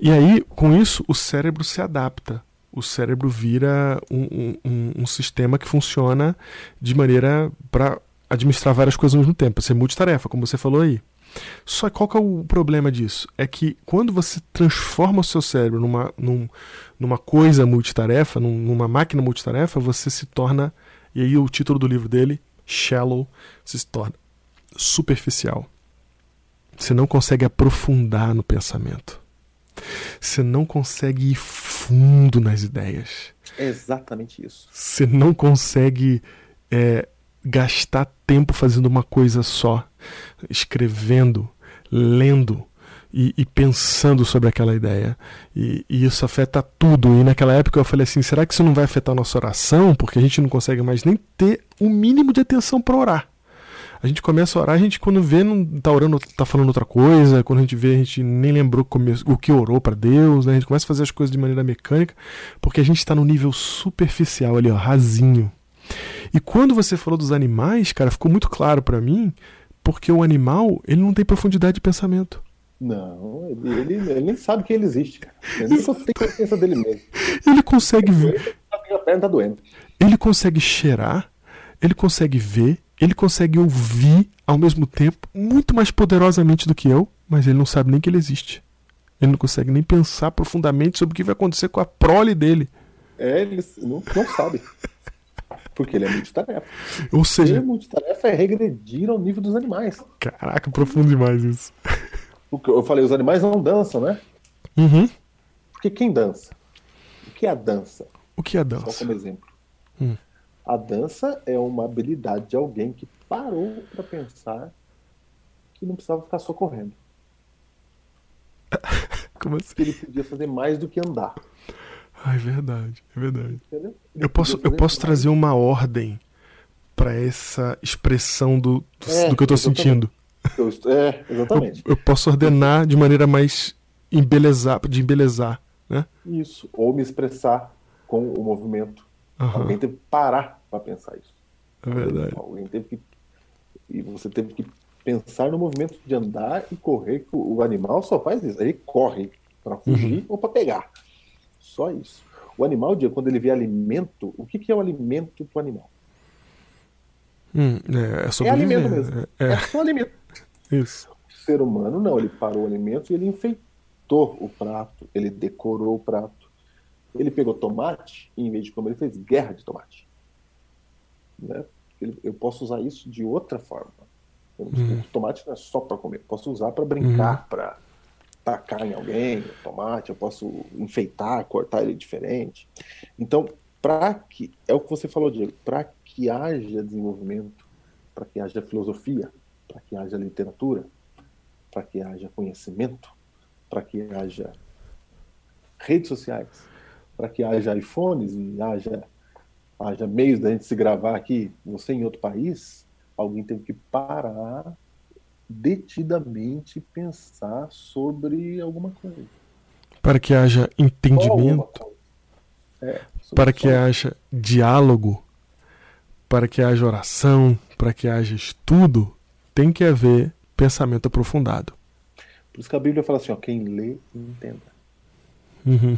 E aí, com isso, o cérebro se adapta. O cérebro vira um, um, um sistema que funciona de maneira para administrar várias coisas ao mesmo tempo, ser multitarefa, como você falou aí. Só qual que é o problema disso? É que quando você transforma o seu cérebro numa, num, numa coisa multitarefa, num, numa máquina multitarefa, você se torna, e aí o título do livro dele, Shallow, se torna superficial. Você não consegue aprofundar no pensamento. Você não consegue ir fundo nas ideias. É exatamente isso. Você não consegue é, gastar tempo fazendo uma coisa só, escrevendo, lendo e, e pensando sobre aquela ideia. E, e, isso afeta tudo. E naquela época eu falei assim: será que isso não vai afetar a nossa oração? Porque a gente não consegue mais nem ter o mínimo de atenção para orar. A gente começa a orar, a gente quando vê não tá orando, tá falando outra coisa, quando a gente vê a gente nem lembrou o que orou para Deus, né? A gente começa a fazer as coisas de maneira mecânica, porque a gente está no nível superficial ali, ó, rasinho. E quando você falou dos animais, cara, ficou muito claro para mim, porque o animal, ele não tem profundidade de pensamento. Não, ele, ele, ele nem sabe que ele existe, cara. Ele nem tem consciência dele mesmo. Ele consegue ver. A perna tá doendo. Ele consegue cheirar, ele consegue ver, ele consegue ouvir ao mesmo tempo, muito mais poderosamente do que eu, mas ele não sabe nem que ele existe. Ele não consegue nem pensar profundamente sobre o que vai acontecer com a prole dele. É, ele não, não sabe. Porque ele é multitarefa. Ou seja. Ele é multitarefa é regredir ao nível dos animais. Caraca, profundo demais isso. Eu falei, os animais não dançam, né? Uhum. Porque quem dança? O que é a dança? O que é a dança? Só como exemplo. Hum. A dança é uma habilidade de alguém que parou para pensar que não precisava ficar só correndo. Como assim? Que ele podia fazer mais do que andar. Ah, é verdade, é verdade. Eu posso, eu posso trazer uma ordem para essa expressão do, do, é, do que eu estou sentindo. Eu, é, exatamente. Eu, eu, posso ordenar de maneira mais embelezar, de embelezar, né? Isso, ou me expressar com o movimento. Uhum. Alguém teve que parar para pensar isso. É verdade. Alguém teve que e você teve que pensar no movimento de andar e correr. Que o animal só faz isso. Ele corre para fugir uhum. ou para pegar. Só isso. O animal, quando ele vê alimento, o que, que é o alimento para o animal? Hum, é, é, é alimento mesmo. É, é. é só alimento. Isso. O ser humano não, ele parou o alimento e ele enfeitou o prato, ele decorou o prato. Ele pegou tomate e, em vez de comer, ele fez guerra de tomate. Né? eu posso usar isso de outra forma. Hum. O tomate não é só para comer, eu posso usar para brincar, hum. para tacar em alguém, tomate, eu posso enfeitar, cortar ele diferente. Então, para que é o que você falou, Diego, para que haja desenvolvimento, para que haja filosofia, para que haja literatura, para que haja conhecimento, para que haja redes sociais, para que haja iPhones e haja haja meios da gente se gravar aqui, você em outro país, alguém teve que parar detidamente pensar sobre alguma coisa. Para que haja entendimento, é, para que haja diálogo, para que haja oração, para que haja estudo, tem que haver pensamento aprofundado. Por isso que a Bíblia fala assim: ó, quem lê, entenda. Uhum.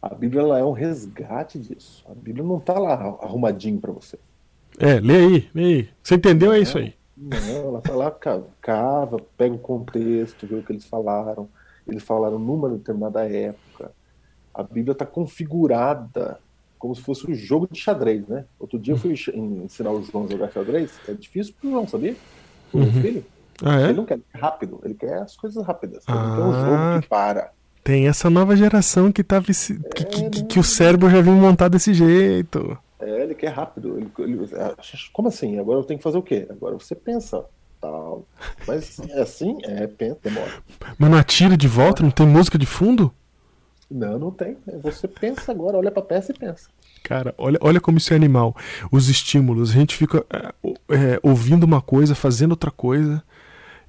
A Bíblia ela é um resgate disso. A Bíblia não está lá arrumadinho para você. É, lê aí, lê aí. Você entendeu? É isso aí. Não, ela lá, cava, pega o contexto, vê o que eles falaram. Eles falaram numa determinada época. A Bíblia está configurada como se fosse um jogo de xadrez, né? Outro dia eu fui ensinar o João a jogar xadrez. É difícil pro João, sabia? O meu uhum. filho. Ah, é? Ele não quer rápido, ele quer as coisas rápidas. Ele não quer um Ah. jogo que para. Tem essa nova geração que tá vici... que, que- É, que- né? que o cérebro já vem montado desse jeito. É, ele quer rápido. Ele, ele- ah, como assim? Agora eu tenho que fazer o quê? Agora você pensa. Tal. Mas é assim? É, pensa, demora. Mas não atira de volta, não tem música de fundo? Não, não tem. Você pensa agora, olha pra peça e pensa. Cara, olha, olha como isso é animal. Os estímulos, a gente fica é, é, ouvindo uma coisa, fazendo outra coisa,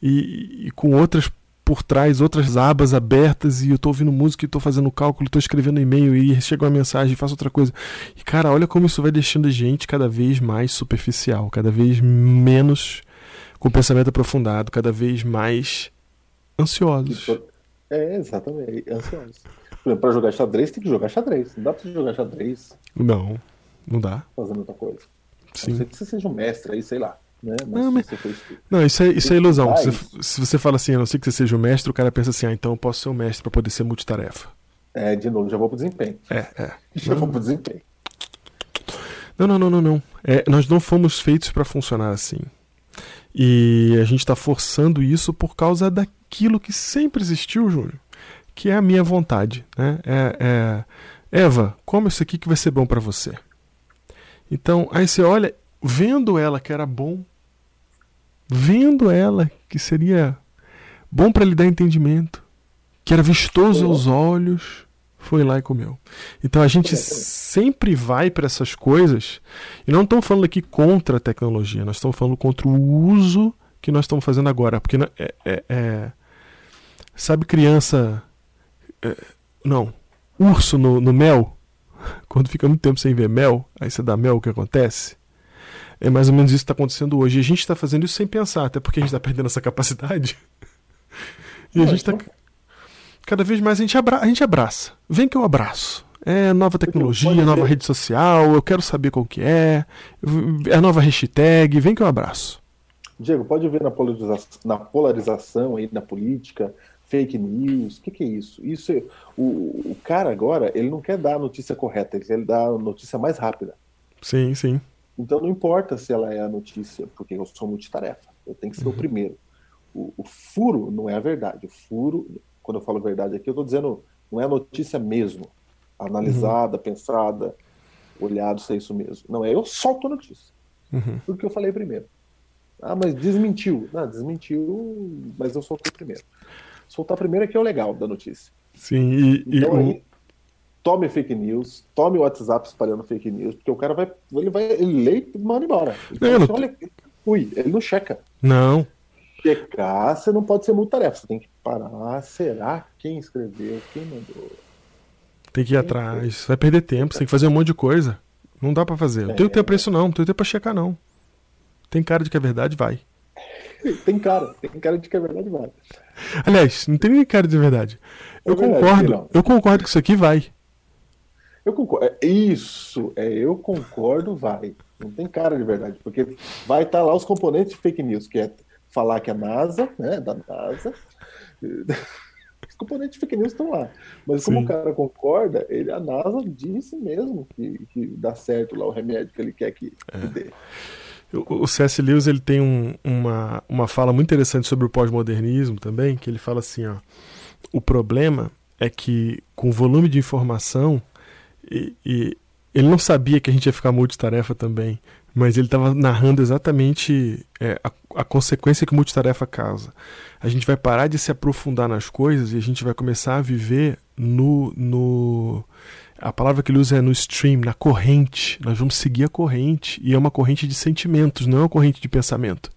e, e com outras por trás, outras abas abertas, e eu tô ouvindo música, e tô fazendo cálculo, tô escrevendo e-mail, e chega uma mensagem, faço outra coisa. E cara, olha como isso vai deixando a gente cada vez mais superficial, cada vez menos com pensamento aprofundado, cada vez mais ansiosos. É, exatamente. Ansioso. Por exemplo, pra jogar xadrez, tem que jogar xadrez. Não dá pra você jogar xadrez Não, não dá. fazendo outra coisa. A Sim. não ser que você seja um mestre aí, sei lá. Né? Mas Não, mas- Não, isso é, isso é ilusão. Se, você fala assim, a não ser que você seja o mestre, o cara pensa assim, ah, então eu posso ser o mestre pra poder ser multitarefa. É, de novo, já vou pro desempenho. É, é. Já vou pro desempenho. Não, não, não, não, não. É, nós não fomos feitos pra funcionar assim. E a gente tá forçando isso por causa daquilo que sempre existiu, Júnior, que é a minha vontade, né? É, é, Eva, come isso aqui que vai ser bom pra você. Então, aí você olha, vendo ela que era bom, vendo ela que seria bom pra lhe dar entendimento, que era vistoso aos olhos, foi lá e comeu. Então a gente sempre vai para essas coisas e não estamos falando aqui contra a tecnologia, nós estamos falando contra o uso que nós estamos fazendo agora, porque é, é- é- sabe criança é, não urso no, no mel quando fica muito tempo sem ver mel, aí você dá mel, o que acontece? É mais ou menos isso que está acontecendo hoje. E a gente está fazendo isso sem pensar, até porque a gente está perdendo essa capacidade. E a gente está. então- Cada vez mais a gente, abra... a gente abraça. Vem que eu abraço. É nova tecnologia, nova rede social, eu quero saber qual que é. É a nova hashtag, vem que eu abraço. Diego, pode ver na polarização, na polarização aí na política, fake news, o que, que é isso? Isso é- o, o cara agora, ele não quer dar a notícia correta, ele quer dar a notícia mais rápida. Sim, sim. Então não importa se ela é a notícia, porque eu sou multitarefa, eu tenho que ser o primeiro. O, o furo não é a verdade. O furo, quando eu falo verdade aqui, eu estou dizendo, não é a notícia mesmo, analisada, pensada, olhado se é isso mesmo. Não, é eu solto a notícia. Uhum. Porque eu falei primeiro. Ah, mas desmentiu. Não, desmentiu, mas eu soltei primeiro. Soltar primeiro é que é o legal da notícia. Sim, e, e Então o- aí, tome fake news, tome o WhatsApp espalhando fake news, porque o cara vai, ele vai, ele lê e manda embora. Ele Não, eu fala não assim, ui, ele não checa. Não. Checar, você não pode ser multitarefa, você tem que parar. Será quem escreveu, quem mandou? Tem que ir atrás. Vai perder tempo, você tem que fazer um monte de coisa. Não dá pra fazer. Não tenho É. tempo pra isso, não. Não tenho tempo pra checar, não. Tem cara de que é verdade, vai. Tem cara, tem cara de que é verdade, vai. Aliás, não tem nem cara de verdade. Eu É verdade, concordo. não. Eu concordo que isso aqui vai. Eu concordo. É Isso, é eu concordo, vai. Não tem cara de verdade, porque vai estar lá os componentes de fake news, que é falar que a NASA, né, da NASA, os componentes de fake news estão lá. Mas como Sim. o cara concorda, ele, a NASA disse mesmo que, que dá certo lá o remédio que ele quer que, que dê. O o C.S. Lewis ele tem um- uma, uma fala muito interessante sobre o pós-modernismo também, que ele fala assim, ó, o problema é que com o volume de informação e, e ele não sabia que a gente ia ficar multitarefa também, mas ele estava narrando exatamente é, a, a consequência que multitarefa causa. A gente vai parar de se aprofundar nas coisas e a gente vai começar a viver no, no a palavra que ele usa é no stream, na corrente. Nós vamos seguir a corrente. E é uma corrente de sentimentos, não é uma corrente de pensamento.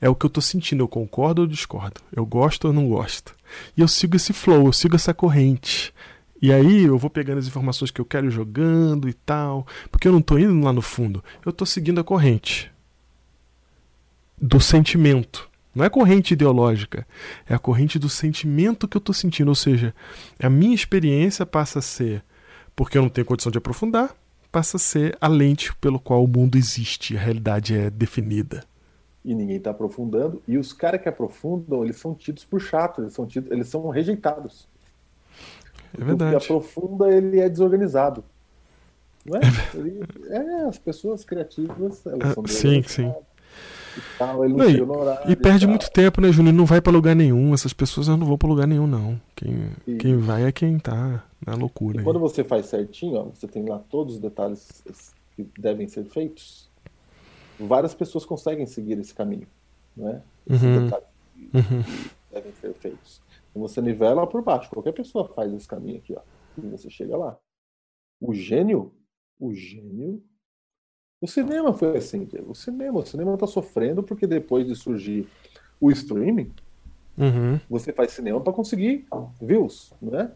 É o que eu estou sentindo, eu concordo ou discordo. Eu gosto ou não gosto. E eu sigo esse flow, eu sigo essa corrente. E aí eu vou pegando as informações que eu quero jogando e tal. Porque eu não estou indo lá no fundo. Eu estou seguindo a corrente do sentimento. Não é corrente ideológica, é a corrente do sentimento que eu estou sentindo. Ou seja, a minha experiência passa a ser, porque eu não tenho condição de aprofundar, passa a ser a lente pelo qual o mundo existe, a realidade é definida. E ninguém está aprofundando. E os caras que aprofundam, eles são tidos por chatos, eles são, tidos, eles são rejeitados. É O que verdade. aprofunda, ele é desorganizado. Não é? Ele- é, as pessoas criativas, elas Ah, são sim, desorganizadas. e tal, não e- horário. E perde tal. muito tempo, né, Júnior? Não vai pra lugar nenhum. Essas pessoas não vão pra lugar nenhum, não. Quem, E- quem vai é quem tá na loucura. E quando você faz certinho, ó, você tem lá todos os detalhes que devem ser feitos. Várias pessoas conseguem seguir esse caminho, né? Esses Uhum. detalhes Uhum. devem ser feitos. Você nivela por baixo. Qualquer pessoa faz esse caminho aqui, ó. E você chega lá. O gênio, o gênio. O cinema foi assim, o cinema, o cinema tá sofrendo porque depois de surgir o streaming, Uhum. você faz cinema para conseguir views, né?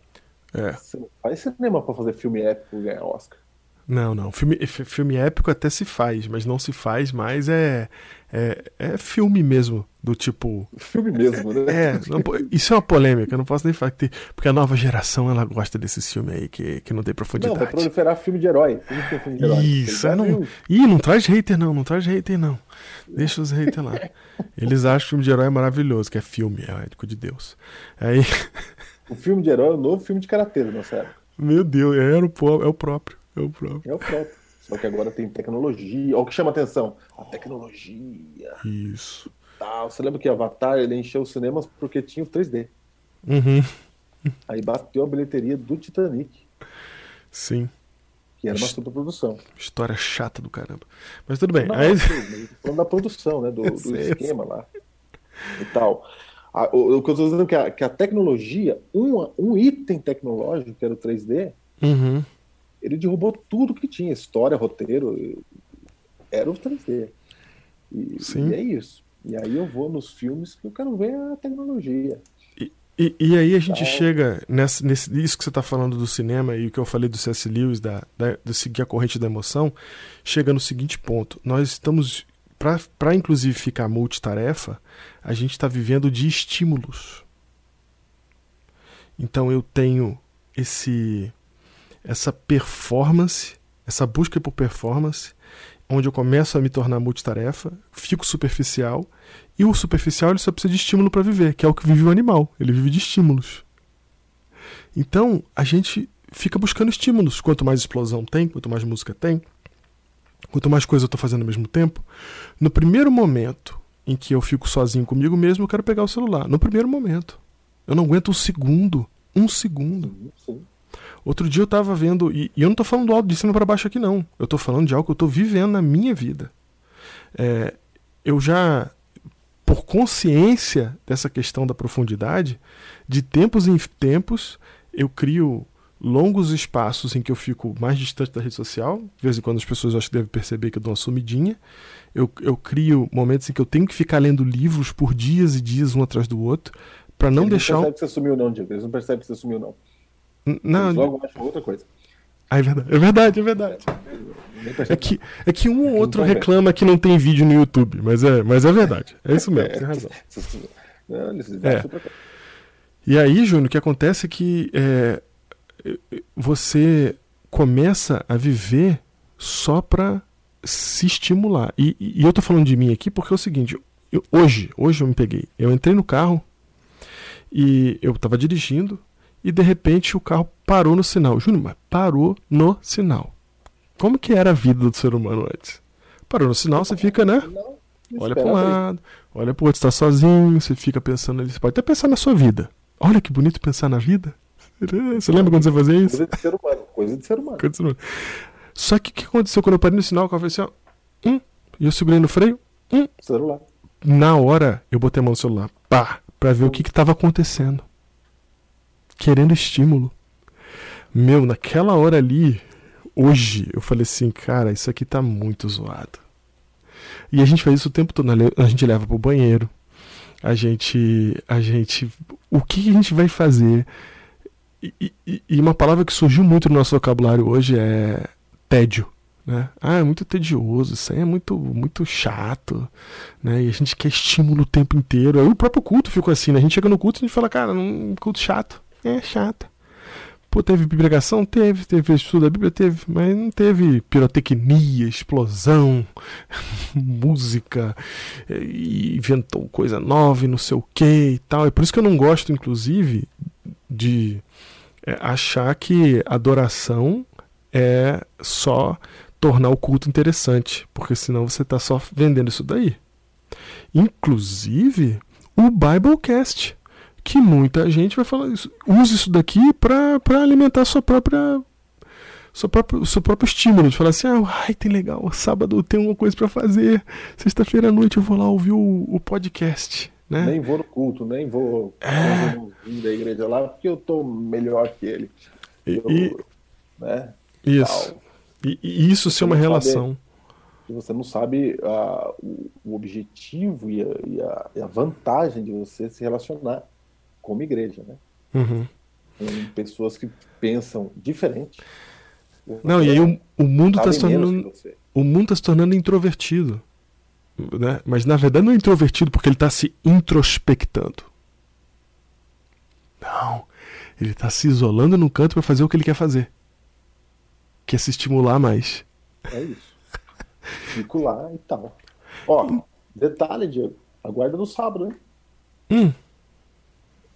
É. Você não faz cinema para fazer filme épico e ganhar Oscar. Não, não. Filme, fi- filme épico até se faz, mas não se faz mais é, é, é filme mesmo. Do tipo. Filme mesmo, né? É, não isso é uma polêmica, eu não posso nem falar que tem, porque a nova geração ela gosta desses filmes aí que, que não tem Não, vai profundidade. proliferar filme de herói. Filme de herói. Isso, é, não? Ih, não traz hater não, não traz hater não. Deixa os haters lá. Eles acham que o filme de herói é maravilhoso, que é filme, é ético de Deus. Aí, O filme de herói é o novo filme de karatê nossa época. meu Deus, é o, é o próprio, é o próprio. É o próprio. Só que agora tem tecnologia. Olha o que chama atenção. A tecnologia. Isso. Tal. Você lembra que Avatar ele encheu os cinemas porque tinha o 3D. Uhum, Aí bateu a bilheteria do Titanic, sim. que era uma superprodução. História chata do caramba. Mas tudo bem. Não, Aí, sim, mas falando da produção, né? Do, do esquema lá. E tal. A- o, o que eu estou dizendo é que a, que a tecnologia, um, um item tecnológico, que era o 3D, Uhum, ele derrubou tudo que tinha, história, roteiro, era o 3D. E, Sim. e é isso. E aí eu vou nos filmes que eu quero ver a tecnologia. E, e aí a gente Tá. chega nessa, nesse, isso que você está falando do cinema e o que eu falei do C.S. Lewis, da, da, de seguir a corrente da emoção, chega no seguinte ponto. Nós estamos, para inclusive ficar multitarefa, a gente está vivendo de estímulos. Então eu tenho esse essa performance, essa busca por performance, onde eu começo a me tornar multitarefa, fico superficial, e o superficial ele só precisa de estímulo para viver, que é o que vive o animal. Ele vive de estímulos. Então, a gente fica buscando estímulos. Quanto mais explosão tem, quanto mais música tem, quanto mais coisa eu estou fazendo ao mesmo tempo. No primeiro momento em que eu fico sozinho comigo mesmo, eu quero pegar o celular. No primeiro momento. Eu não aguento um segundo. Um segundo. Sim. Outro dia eu tava vendo, e, e eu não tô falando alto de cima para baixo aqui não. Eu tô falando de algo que eu tô vivendo na minha vida. É, eu já, por consciência dessa questão da profundidade, de tempos em tempos, eu crio longos espaços em que eu fico mais distante da rede social. De vez em quando as pessoas acho que devem perceber que eu dou uma sumidinha. Eu, eu crio momentos em que eu tenho que ficar lendo livros por dias e dias um atrás do outro, para não Eles deixar. não percebem que você sumiu, não, Diego. Eles não percebem que você sumiu, não. Não, logo acham outra coisa. ah, é verdade, é verdade, é verdade. É que, é que um ou outro reclama que não tem vídeo no YouTube, mas é, mas é verdade. É isso mesmo, tem razão. É. E aí, Júnior, o que acontece é que é, você começa a viver só pra se estimular. E, e eu tô falando de mim aqui porque é o seguinte: eu- hoje, hoje eu me peguei. Eu entrei no carro e eu tava dirigindo e de repente o carro parou no sinal. Júnior, mas parou no sinal. Como que era a vida do ser humano antes? Parou no sinal, você fica, né? Olha para um lado, olha para o outro, está sozinho, você fica pensando ali. Você pode até pensar na sua vida. Olha que bonito pensar na vida. Você lembra quando você fazia isso? Coisa de ser humano. Coisa de ser humano. Continua. Só que o que aconteceu quando eu parei no sinal? O carro fez assim, ó. Hum, e eu segurei no freio. Hum, Celular. na hora eu botei a mão no celular. Pá! Pra ver o que estava acontecendo. Querendo estímulo. Meu, naquela hora ali, hoje, eu falei assim, cara, isso aqui tá muito zoado. E a gente faz isso o tempo todo. A gente leva pro banheiro. A gente. A gente. O que que a gente vai fazer? E, e- e uma palavra que surgiu muito no nosso vocabulário hoje é tédio. Né? Ah, é muito tedioso, isso aí é muito, muito chato. Né? E a gente quer estímulo o tempo inteiro. Aí o próprio culto ficou assim, né? A gente chega no culto e a gente fala, cara, um culto chato. É chato. Pô, teve pregação? Teve. Teve estudo da Bíblia? Teve. Mas não teve pirotecnia, explosão, música, e inventou coisa nova e não sei o que e tal. É por isso que eu não gosto, inclusive, de eh, achar que adoração é só tornar o culto interessante. Porque senão você está só vendendo isso daí. Inclusive o Biblecast, que muita gente vai falar isso. Use isso daqui para alimentar sua própria seu próprio, seu próprio estímulo, de falar assim, ah, ai, tem legal, sábado tem uma coisa para fazer, sexta-feira à noite eu vou lá ouvir o, o podcast. Né? Nem vou no culto, nem vou É. da igreja lá, porque eu tô melhor que ele. E, Eu, e- né? isso. E, e isso ser uma relação. E você não sabe ah, o, o objetivo e a, e a- e a vantagem de você se relacionar como igreja, né? Uhum. Pessoas que pensam diferente. Não, e aí o, o mundo está se tornando. o mundo está se tornando introvertido. Né? Mas na verdade não é introvertido porque ele está se introspectando. Não. Ele está se isolando no canto para fazer o que ele quer fazer. Que é se estimular mais. É isso. Fico lá e tal. Ó, detalhe, Diego. Aguarda no sábado, hein? Hum.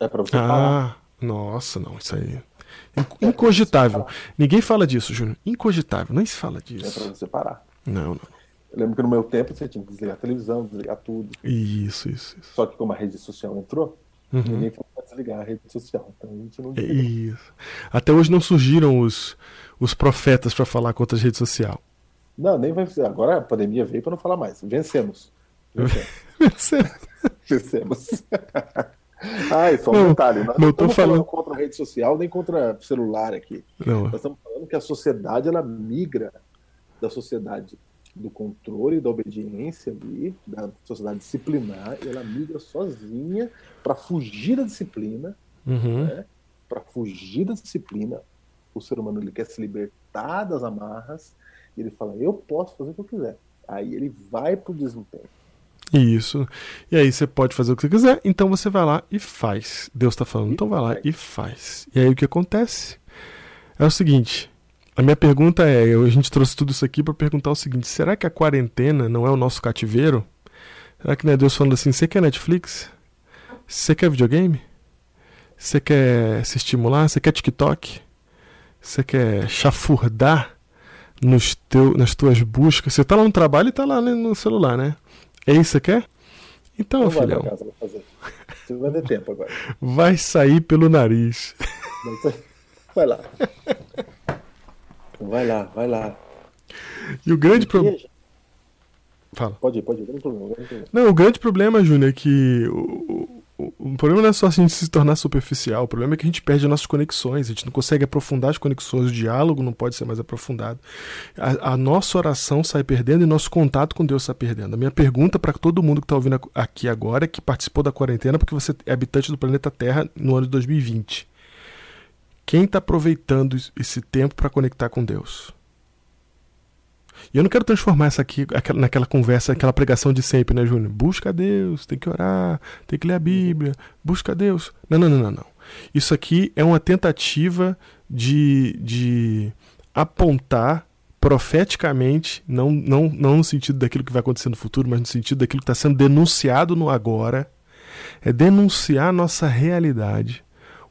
É pra você parar. Ah, nossa, não, isso aí. Inc- Incogitável. Ninguém fala disso, Júnior. Incogitável. Nem se fala É pra disso. você parar. Não, não. Eu lembro que no meu tempo você tinha que desligar a televisão, desligar tudo. Isso, isso, isso. Só que como a rede social entrou, Uhum. ninguém falou pra desligar a rede social. Então a gente não É desligou. Isso. Até hoje não surgiram os, os profetas para falar contra as redes sociais. Não, nem vai. Agora a pandemia veio pra não falar mais. Vencemos. Vencemos. Vencemos. Ai, só um Não, detalhe. Nós não estamos falando- falando contra a rede social nem contra celular aqui. Não, Nós estamos falando que a sociedade ela migra da sociedade do controle, da obediência ali, da sociedade disciplinar, e ela migra sozinha para fugir da disciplina, Uhum. para fugir da disciplina. O ser humano ele quer se libertar das amarras e ele fala: eu posso fazer o que eu quiser. Aí ele vai pro desempenho. Isso. E aí você pode fazer o que você quiser, então você vai lá e faz. Deus está falando, então vai lá e faz. E aí o que acontece? É o seguinte. A minha pergunta é, a gente trouxe tudo isso aqui para perguntar o seguinte: será que a quarentena não é o nosso cativeiro? Será que não é Deus falando assim, você quer Netflix? Você quer videogame? Você quer se estimular? Você quer TikTok? Você quer chafurdar nos teu, nas tuas buscas? Você tá lá no trabalho e tá lá né, no celular, né? É isso que quer? Então, Não vai filhão, pra casa. Você vai ter tempo agora. vai sair pelo nariz. Vai lá. Vai lá, vai lá. E o grande problema. Fala. Pode ir, pode ir. Não, o grande problema, Júnior, é que o, o- problema não é só a gente se tornar superficial, o problema é que a gente perde as nossas conexões, a gente não consegue aprofundar as conexões, o diálogo não pode ser mais aprofundado. A, a nossa oração sai perdendo e nosso contato com Deus sai perdendo. A minha pergunta para todo mundo que está ouvindo aqui agora, que participou da quarentena, porque você é habitante do planeta Terra no ano de 2020. Quem está aproveitando esse tempo para conectar com Deus? E eu não quero transformar essa aqui aquela- naquela conversa, aquela pregação de sempre, né, Júnior? Busca Deus, tem que orar, tem que ler a Bíblia, busca Deus. Não, não, não, não, não. Isso aqui é uma tentativa de, de apontar profeticamente, não, não, não no sentido daquilo que vai acontecer no futuro, mas no sentido daquilo que está sendo denunciado no agora. É denunciar a nossa realidade,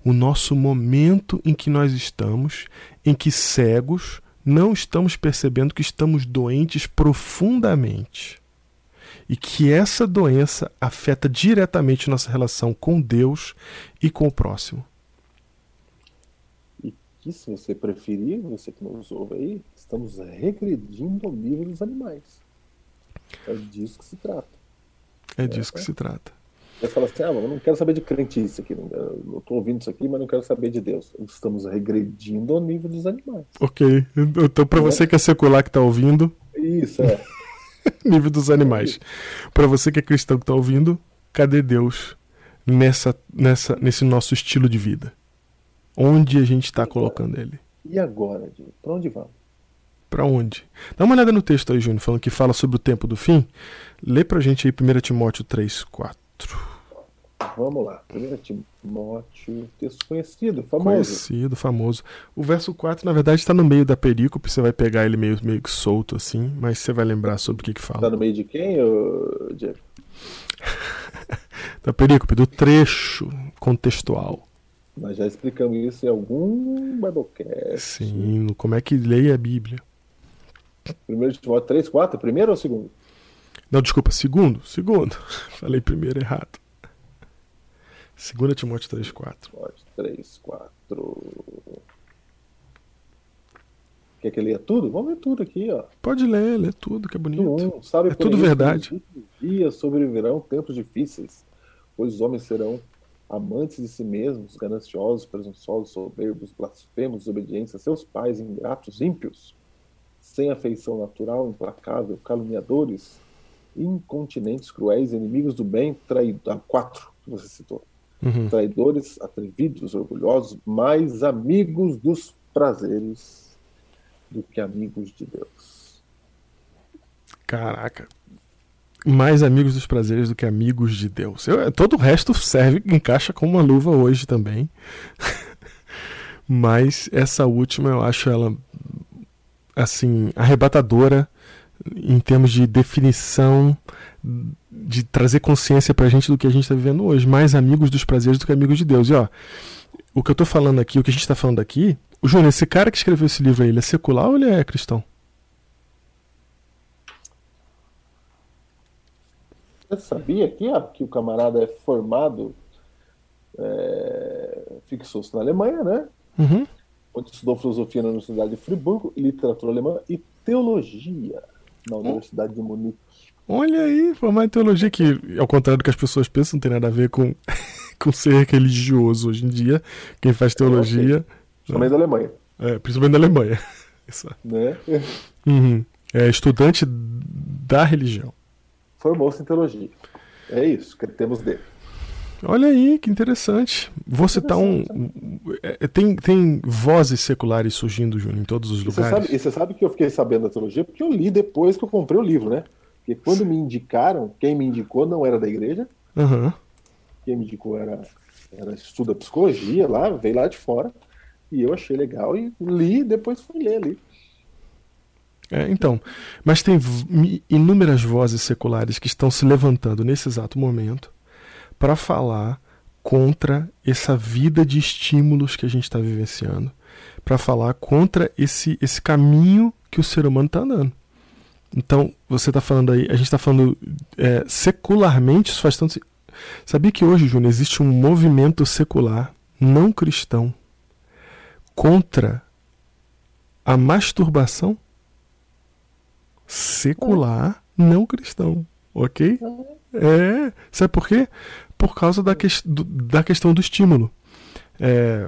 o nosso momento em que nós estamos, em que cegos não estamos percebendo que estamos doentes profundamente. E que essa doença afeta diretamente nossa relação com Deus e com o próximo. E que, se você preferir, você que nos ouve aí, estamos regredindo ao nível dos animais. É disso que se trata. É disso que se trata. Você fala assim, ah, eu não quero saber de crentice aqui, não- eu estou ouvindo isso aqui, mas não quero saber de Deus. Estamos regredindo ao nível dos animais. Ok. Então, para você que é secular que está ouvindo, Isso, é. nível dos animais. Para você que é cristão que está ouvindo, cadê Deus nessa, nessa, nesse nosso estilo de vida? Onde a gente está colocando ele? E agora, Diego? Para onde vamos? Para onde? Dá uma olhada no texto aí, Júnior, falando que fala sobre o tempo do fim. Lê pra gente aí 1 Timóteo 3, 4. Vamos lá. 1 Timóteo, texto conhecido, famoso. Conhecido, famoso. O verso 4, na verdade, está no meio da perícope. Você vai pegar ele meio, meio que solto assim, mas você vai lembrar sobre o que, que fala. no meio de quem, Diego? Da perícope, do trecho contextual. Nós já explicamos isso em algum Biblecast. Sim, no como é que leia a Bíblia. 1 Timóteo 3, 4, primeiro ou segundo? Não, desculpa, segundo. Segundo. Falei primeiro errado. 2 Timóteo 3,4. Timóteo 3, 4. Quer que eu leia tudo? Vamos ler tudo aqui, ó. Pode ler, lê tudo, que é bonito. Um, sabe, É tudo verdade. últimos dias sobrevirão tempos difíceis, pois os homens serão amantes de si mesmos, gananciosos, presunçosos, soberbos, blasfemos, desobedientes a seus pais, ingratos, ímpios, sem afeição natural, implacável, caluniadores, incontinentes, cruéis, inimigos do bem, traidores. Quatro que você citou. Uhum. Traidores, atrevidos, orgulhosos, mais amigos dos prazeres do que amigos de Deus. Caraca. Mais amigos dos prazeres do que amigos de Deus. Eu- todo o resto serve, encaixa como uma luva hoje também. Mas essa última eu acho ela assim arrebatadora em termos de definição de trazer consciência pra gente do que a gente está vivendo hoje. Mais amigos dos prazeres do que amigos de Deus. E ó, o que eu tô falando aqui, o que a gente tá falando aqui, o Júnior, esse cara que escreveu esse livro aí, ele é secular ou ele é cristão? Você sabia aqui, ó, que o camarada é formado, é, fixou-se na Alemanha, né? Uhum. Onde estudou filosofia na Universidade de Friburgo, literatura alemã e teologia na Universidade de Munique. Olha aí, formar em teologia que, ao contrário do que as pessoas pensam, não tem nada a ver com, com ser religioso hoje em dia. Quem faz teologia, Também da Alemanha, é, principalmente na Alemanha. Isso. né? Uhum. É estudante da religião. Formou-se em teologia. É isso que temos dele. Olha aí, que interessante. Vou citar um. é, Tem, tem vozes seculares surgindo, Júnior, em todos os E você, lugares. sabe, e você sabe que eu fiquei sabendo da teologia porque eu li depois que eu comprei o livro, né? Porque quando me indicaram, quem me indicou não era da igreja, Aham. quem me indicou era, era estuda psicologia lá, veio lá de fora. E eu achei legal e li, depois fui ler ali. É, então, mas tem inúmeras vozes seculares que estão se levantando nesse exato momento para falar contra essa vida de estímulos que a gente está vivenciando, para falar contra esse, esse caminho que o ser humano está andando. Então, você está falando aí, a gente está falando é, secularmente, isso faz tanto. Sabia que hoje, Júnior, existe um movimento secular não cristão contra a masturbação secular não cristão, ok? É, sabe por quê? Por causa da, do- da questão do estímulo. É,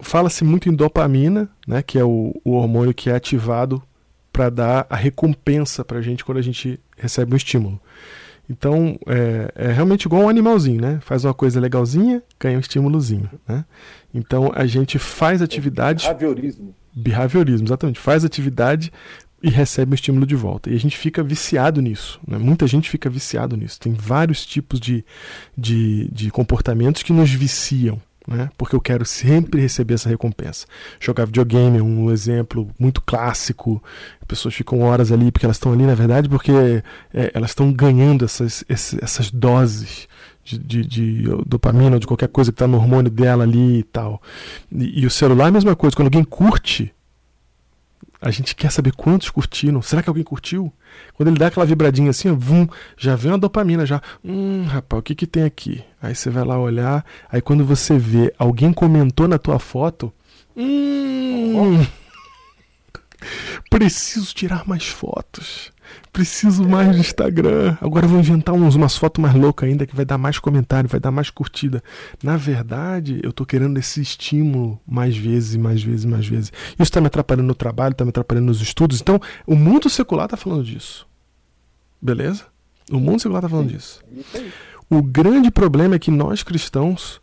Fala-se muito em dopamina, né, que é o, o hormônio que é ativado para dar a recompensa para a gente quando a gente recebe um estímulo. Então, é, é realmente igual um animalzinho, né? Faz uma coisa legalzinha, ganha um estímulozinho, né? Então, a gente faz atividades Behaviorismo. behaviorismo, exatamente. Faz atividade e recebe um estímulo de volta. E a gente fica viciado nisso. Né? Muita gente fica viciado nisso. Tem vários tipos de, de, de comportamentos que nos viciam. Né? Porque eu quero sempre receber essa recompensa. Jogar videogame é um exemplo muito clássico. As pessoas ficam horas ali porque elas estão ali, na verdade, porque é, elas estão ganhando essas, essas doses de, de, de dopamina ou de qualquer coisa que está no hormônio dela ali e tal. E, e o celular é a mesma coisa. Quando alguém curte, a gente quer saber quantos curtiram. Será que alguém curtiu? Quando ele dá aquela vibradinha assim, ó, vum, já vem uma dopamina, já. Hum, rapaz, o que que tem aqui? Aí você vai lá olhar, aí quando você vê alguém comentou na tua foto, hum, preciso tirar mais fotos. Preciso mais de Instagram. Agora eu vou inventar uns, umas fotos mais loucas ainda que vai dar mais comentário, vai dar mais curtida. Na verdade, eu tô querendo esse estímulo mais vezes, mais vezes, mais vezes. Isso tá me atrapalhando no trabalho, tá me atrapalhando nos estudos. Então, o mundo secular tá falando disso. Beleza? O mundo secular tá falando disso. O grande problema é que nós cristãos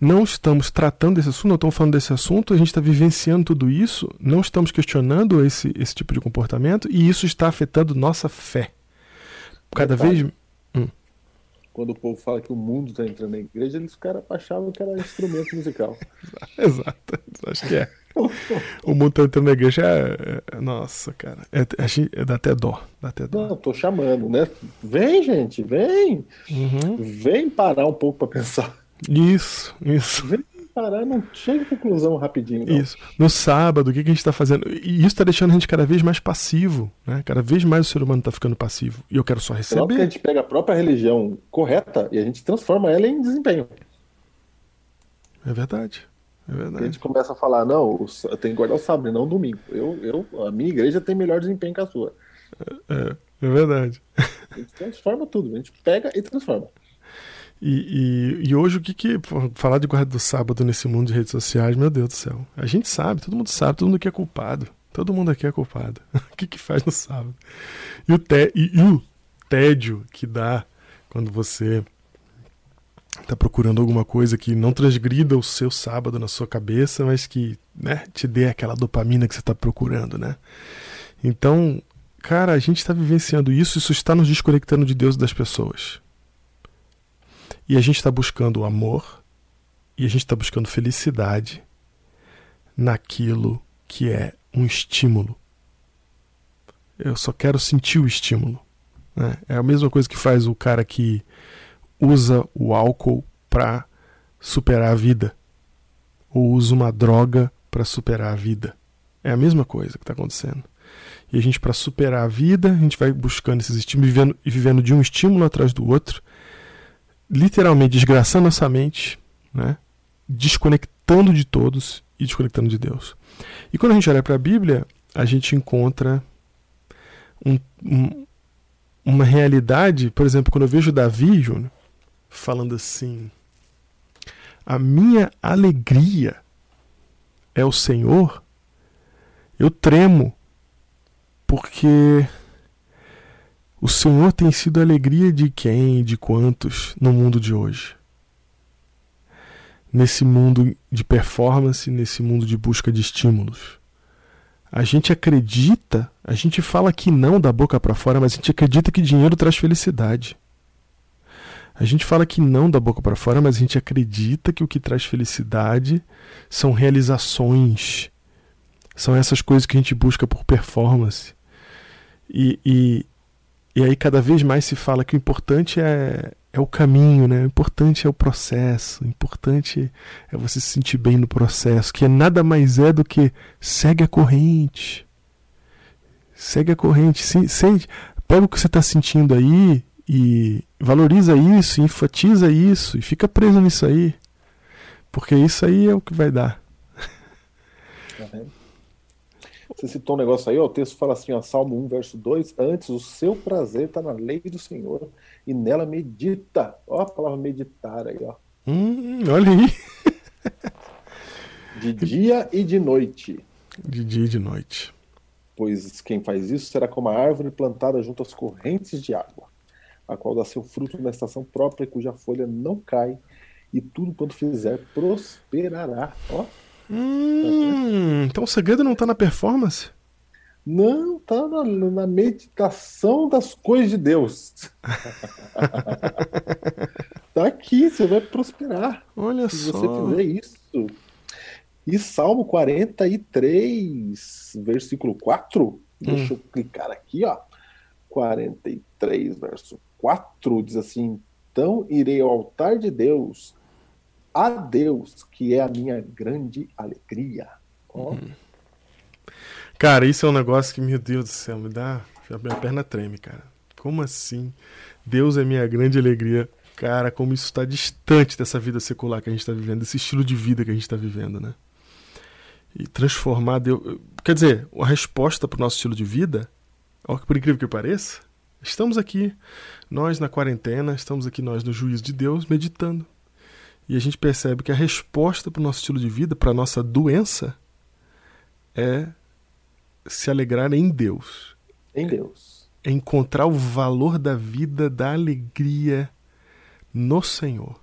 não estamos tratando desse assunto, não estamos falando desse assunto, a gente está vivenciando tudo isso, não estamos questionando esse, esse tipo de comportamento e isso está afetando nossa fé. Cada Detalhe. vez. Quando o povo fala que o mundo está entrando na igreja, eles caras achavam que era instrumento musical. Exato, acho que é. O mundo está entrando na igreja. É, é- nossa, cara. É, é, dá até dó. Dá até dó. Não, tô chamando, né? Vem, gente, vem. Uhum. Vem parar um pouco para pensar. Isso, isso. Parar, não chega a conclusão rapidinho. Não. Isso. No sábado, o que, que a gente está fazendo? E isso está deixando a gente cada vez mais passivo. Né? Cada vez mais o ser humano está ficando passivo. E eu quero só receber. que a gente pega a própria religião correta e a gente transforma ela em desempenho. É verdade. É E a verdade. gente começa a falar, não, tem que guardar o sábado, não o domingo. Eu, eu, a minha igreja tem melhor desempenho que a sua. É, é verdade. A gente transforma tudo, a gente pega e transforma. E, e, e hoje o que que. Falar de guarda do sábado nesse mundo de redes sociais, meu Deus do céu. A gente sabe, todo mundo sabe, todo mundo aqui é culpado. Todo mundo aqui é culpado. o que que faz no sábado? E o, té- e- e o tédio que dá quando você tá procurando alguma coisa que não transgrida o seu sábado na sua cabeça, mas que né, te dê aquela dopamina que você tá procurando, né? Então, cara, a gente está vivenciando isso, isso está nos desconectando de Deus e das pessoas. E a gente está buscando amor e a gente está buscando felicidade naquilo que é um estímulo. Eu só quero sentir o estímulo. né? É a mesma coisa que faz o cara que usa o álcool para superar a vida ou usa uma droga para superar a vida. É a mesma coisa que está acontecendo. E a gente, para superar a vida, a gente vai buscando esses estímulos vivendo, e vivendo de um estímulo atrás do outro literalmente desgraçando nossa mente, né? desconectando de todos e desconectando de Deus. E quando a gente olha para a Bíblia, a gente encontra um- um- uma realidade, por exemplo, quando eu vejo Davi, Júnior, falando assim: a minha alegria é o Senhor, eu tremo, porque o Senhor tem sido a alegria de quem, de quantos no mundo de hoje? Nesse mundo de performance, nesse mundo de busca de estímulos. A gente acredita, a gente fala que não da boca para fora, mas a gente acredita que dinheiro traz felicidade. A gente fala que não da boca para fora, mas a gente acredita que o que traz felicidade são realizações, são essas coisas que a gente busca por performance. E, e, e aí cada vez mais se fala que o importante é, é o caminho, né? O importante é o processo, o importante é você se sentir bem no processo, que nada mais é do que segue a corrente. Segue a corrente, se- pega o que você está sentindo aí e valoriza isso, enfatiza isso e fica preso nisso aí. Porque isso aí é o que vai dar. Tá vendo? Você citou um negócio aí, ó, o texto fala assim, ó, Salmo 1, verso 2, antes o seu prazer está na lei do Senhor e nela medita. Ó a palavra meditar aí, ó. Hum, olha aí. De dia e de noite. De dia e de noite. Pois quem faz isso será como a árvore plantada junto às correntes de água, a qual dá seu fruto na estação própria, cuja folha não cai, e tudo quanto fizer prosperará. Ó, Hum, então o segredo não está na performance? não tá na, na meditação das coisas de Deus. tá aqui, você vai prosperar. Olha Se só. você fizer isso. E Salmo 43, versículo 4. Deixa eu clicar aqui, ó. 43, verso 4, diz assim: Então irei ao altar de Deus, a Deus, que é a minha grande alegria. Ó, Cara, isso é um negócio que, meu Deus do céu, me dá. A minha perna treme, cara. Como assim? Deus é minha grande alegria. Cara, como isso está distante dessa vida secular que a gente está vivendo, desse estilo de vida que a gente está vivendo, né? E transformar Deus. Quer dizer, a resposta para o nosso estilo de vida, ó, por incrível que pareça, estamos aqui, nós na quarentena, estamos aqui nós no juízo de Deus, meditando. E a gente percebe que a resposta para o nosso estilo de vida, para a nossa doença, é se alegrar em Deus, em Deus. é encontrar o valor da vida, da alegria no Senhor.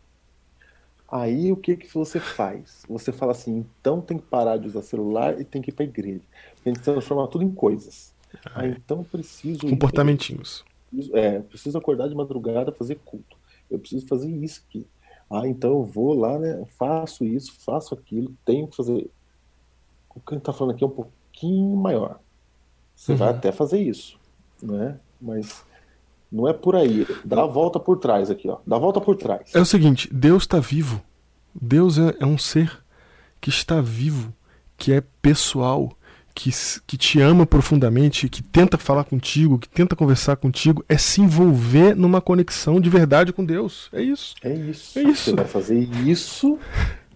Aí o que que você faz? Você fala assim, então tem que parar de usar celular e tem que ir para igreja. A gente transforma tudo em coisas. Ah, então preciso ir- Comportamentinhos. preciso- é, preciso acordar de madrugada fazer culto. Eu preciso fazer isso aqui. Ah, então eu vou lá, né? Faço isso, faço aquilo, tenho que fazer. O que a gente tá falando aqui é um pouquinho maior. Você vai Uhum. até fazer isso, né? Mas não é por aí. Dá a volta por trás aqui, ó. Dá a volta por trás. É o seguinte, Deus está vivo. Deus é, é um ser que está vivo, que é pessoal, que, que te ama profundamente, que tenta falar contigo, que tenta conversar contigo, é se envolver numa conexão de verdade com Deus. É isso. É isso. É isso. Você vai fazer isso,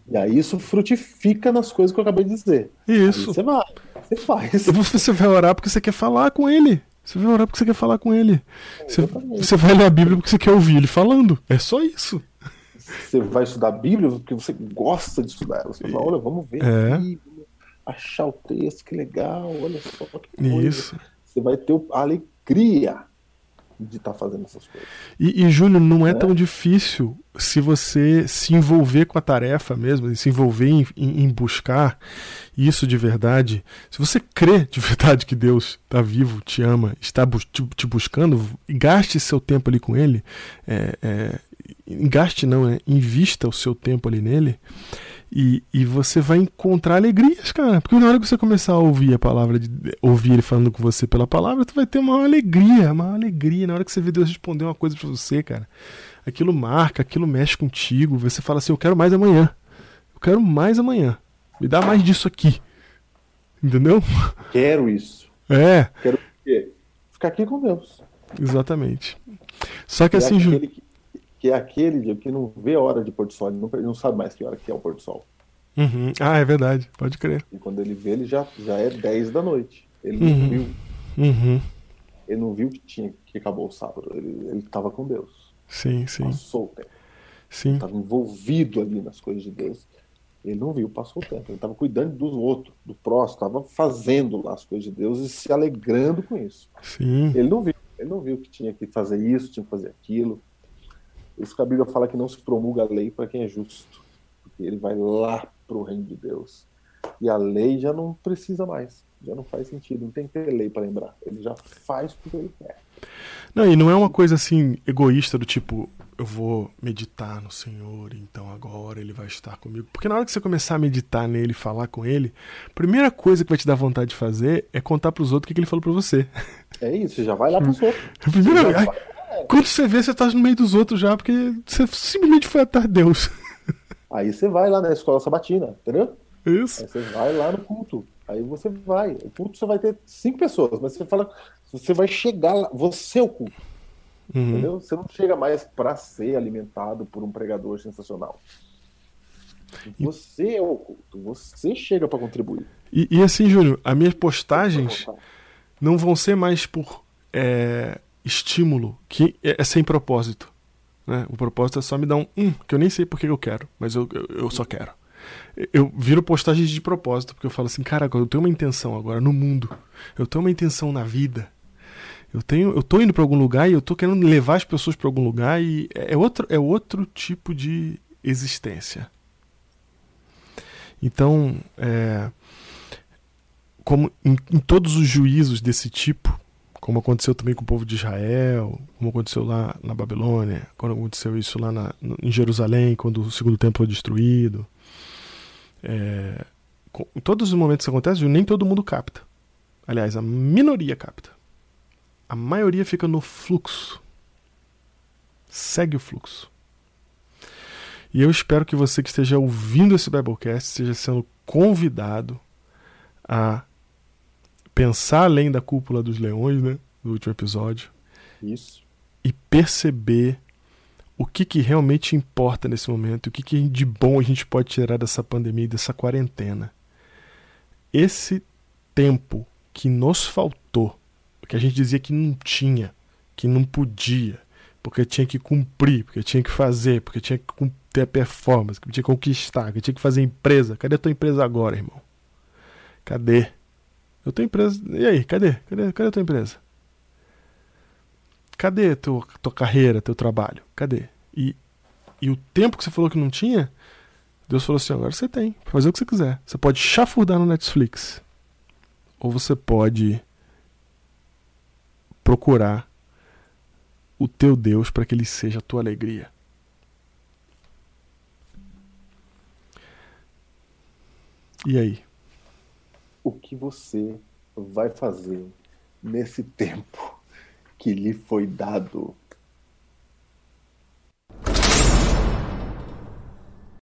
e aí isso frutifica nas coisas que eu acabei de dizer. Isso. Aí você vai, você faz. Você vai orar porque você quer falar com ele. Você vai orar porque você quer falar com ele. Você, você vai ler a Bíblia porque você quer ouvir ele falando. É só isso. Você vai estudar a Bíblia porque você gosta de estudar ela. Você fala, olha, vamos ver É. vamos achar o texto, que legal, olha só. Isso. Você vai ter a alegria de estar fazendo essas coisas. E, e Júnior, não é É. tão difícil se você se envolver com a tarefa mesmo, se envolver em, em- em buscar isso de verdade. Se você crê de verdade que Deus está vivo, te ama, está bus- te, te buscando, gaste seu tempo ali com Ele. É, é, gaste não, é, invista o seu tempo ali nele. E, e você vai encontrar alegrias, cara. Porque na hora que você começar a ouvir a palavra, de, ouvir ele falando com você pela palavra, tu vai ter uma alegria, uma alegria. Na hora que você vê Deus responder uma coisa pra você, cara, aquilo marca, aquilo mexe contigo. Você fala assim: Eu quero mais amanhã. Eu quero mais amanhã. Me dá mais disso aqui. Entendeu? Quero isso. É, Quero o quê? Ficar aqui com Deus. exatamente. Só que Que é assim, Ju, aquele que, é aquele que não vê a hora de pôr do sol, ele não, ele não sabe mais que hora que é o pôr do sol. Uhum. Ah, é verdade, pode crer. E quando ele vê, ele já, já é 10 da noite. Ele não Uhum. viu, Uhum. ele não viu que tinha que acabou o sábado. Ele, ele tava com Deus. Sim, sim, Passou o tempo. sim. Estava envolvido ali nas coisas de Deus. Ele não viu, passou o tempo. Ele estava cuidando do outro, do próximo, estava fazendo lá as coisas de Deus e se alegrando com isso. Sim. Ele não viu, ele não viu que tinha que fazer isso, tinha que fazer aquilo. Isso que a Bíblia fala que não se promulga a lei para quem é justo, porque ele vai lá para o reino de Deus. E a lei já não precisa mais, já não faz sentido, não tem que ter lei para lembrar. Ele já faz porque ele quer. Não, e não é uma coisa assim egoísta do tipo, eu vou meditar no Senhor, então agora ele vai estar comigo. Porque na hora que você começar a meditar nele, falar com ele, a primeira coisa que vai te dar vontade de fazer é contar pros outros o que, que ele falou pra você. É isso, já vai lá para os outros. Primeira Quando você vê, você tá no meio dos outros já, porque você simplesmente foi atrás de Deus. Aí você vai lá na escola sabatina, entendeu? Isso. Aí você vai lá no culto. Aí você vai. O culto você vai ter cinco pessoas, mas você fala, você vai chegar lá, você é o culto. Uhum. Entendeu? Você não chega mais para ser alimentado por um pregador sensacional. Você é o culto, você chega para contribuir. E, e assim, Júnior, as minhas postagens não vão ser mais por é, estímulo, que é, é sem propósito. Né? O propósito é só me dar um hum, que eu nem sei por que eu quero, mas eu, eu, eu só quero. Eu viro postagens de propósito, porque eu falo assim, cara, eu tenho uma intenção agora no mundo. Eu tenho uma intenção na vida. Eu tenho, eu tô indo para algum lugar e eu tô querendo levar as pessoas para algum lugar e é outro, é outro tipo de existência. Então, é, como em, em todos os juízos desse tipo, como aconteceu também com o povo de Israel, como aconteceu lá na Babilônia, quando aconteceu isso lá na, em Jerusalém, quando o segundo templo foi destruído. É, com- em todos os momentos que acontece, nem todo mundo capta. Aliás, a minoria capta. A maioria fica no fluxo. Segue o fluxo. E eu espero que você que esteja ouvindo esse Biblecast esteja sendo convidado a pensar além da cúpula dos leões, né? Do último episódio. Isso. E perceber o que, que realmente importa nesse momento, o que, que de bom a gente pode tirar dessa pandemia, e dessa quarentena. Esse tempo que nos faltou, que a gente dizia que não tinha, que não podia, porque tinha que cumprir, porque tinha que fazer, porque tinha que ter performance, que tinha que conquistar, que tinha que fazer empresa. Cadê a tua empresa agora, irmão? Cadê? Eu tenho empresa. E aí, cadê? Cadê, cadê a tua empresa? Cadê teu, tua carreira, teu trabalho? Cadê? E, e o tempo que você falou que não tinha, Deus falou assim: agora você tem, fazer o que você quiser. Você pode chafurdar no Netflix. Ou você pode procurar o teu Deus para que ele seja a tua alegria. E aí? O que você vai fazer nesse tempo que lhe foi dado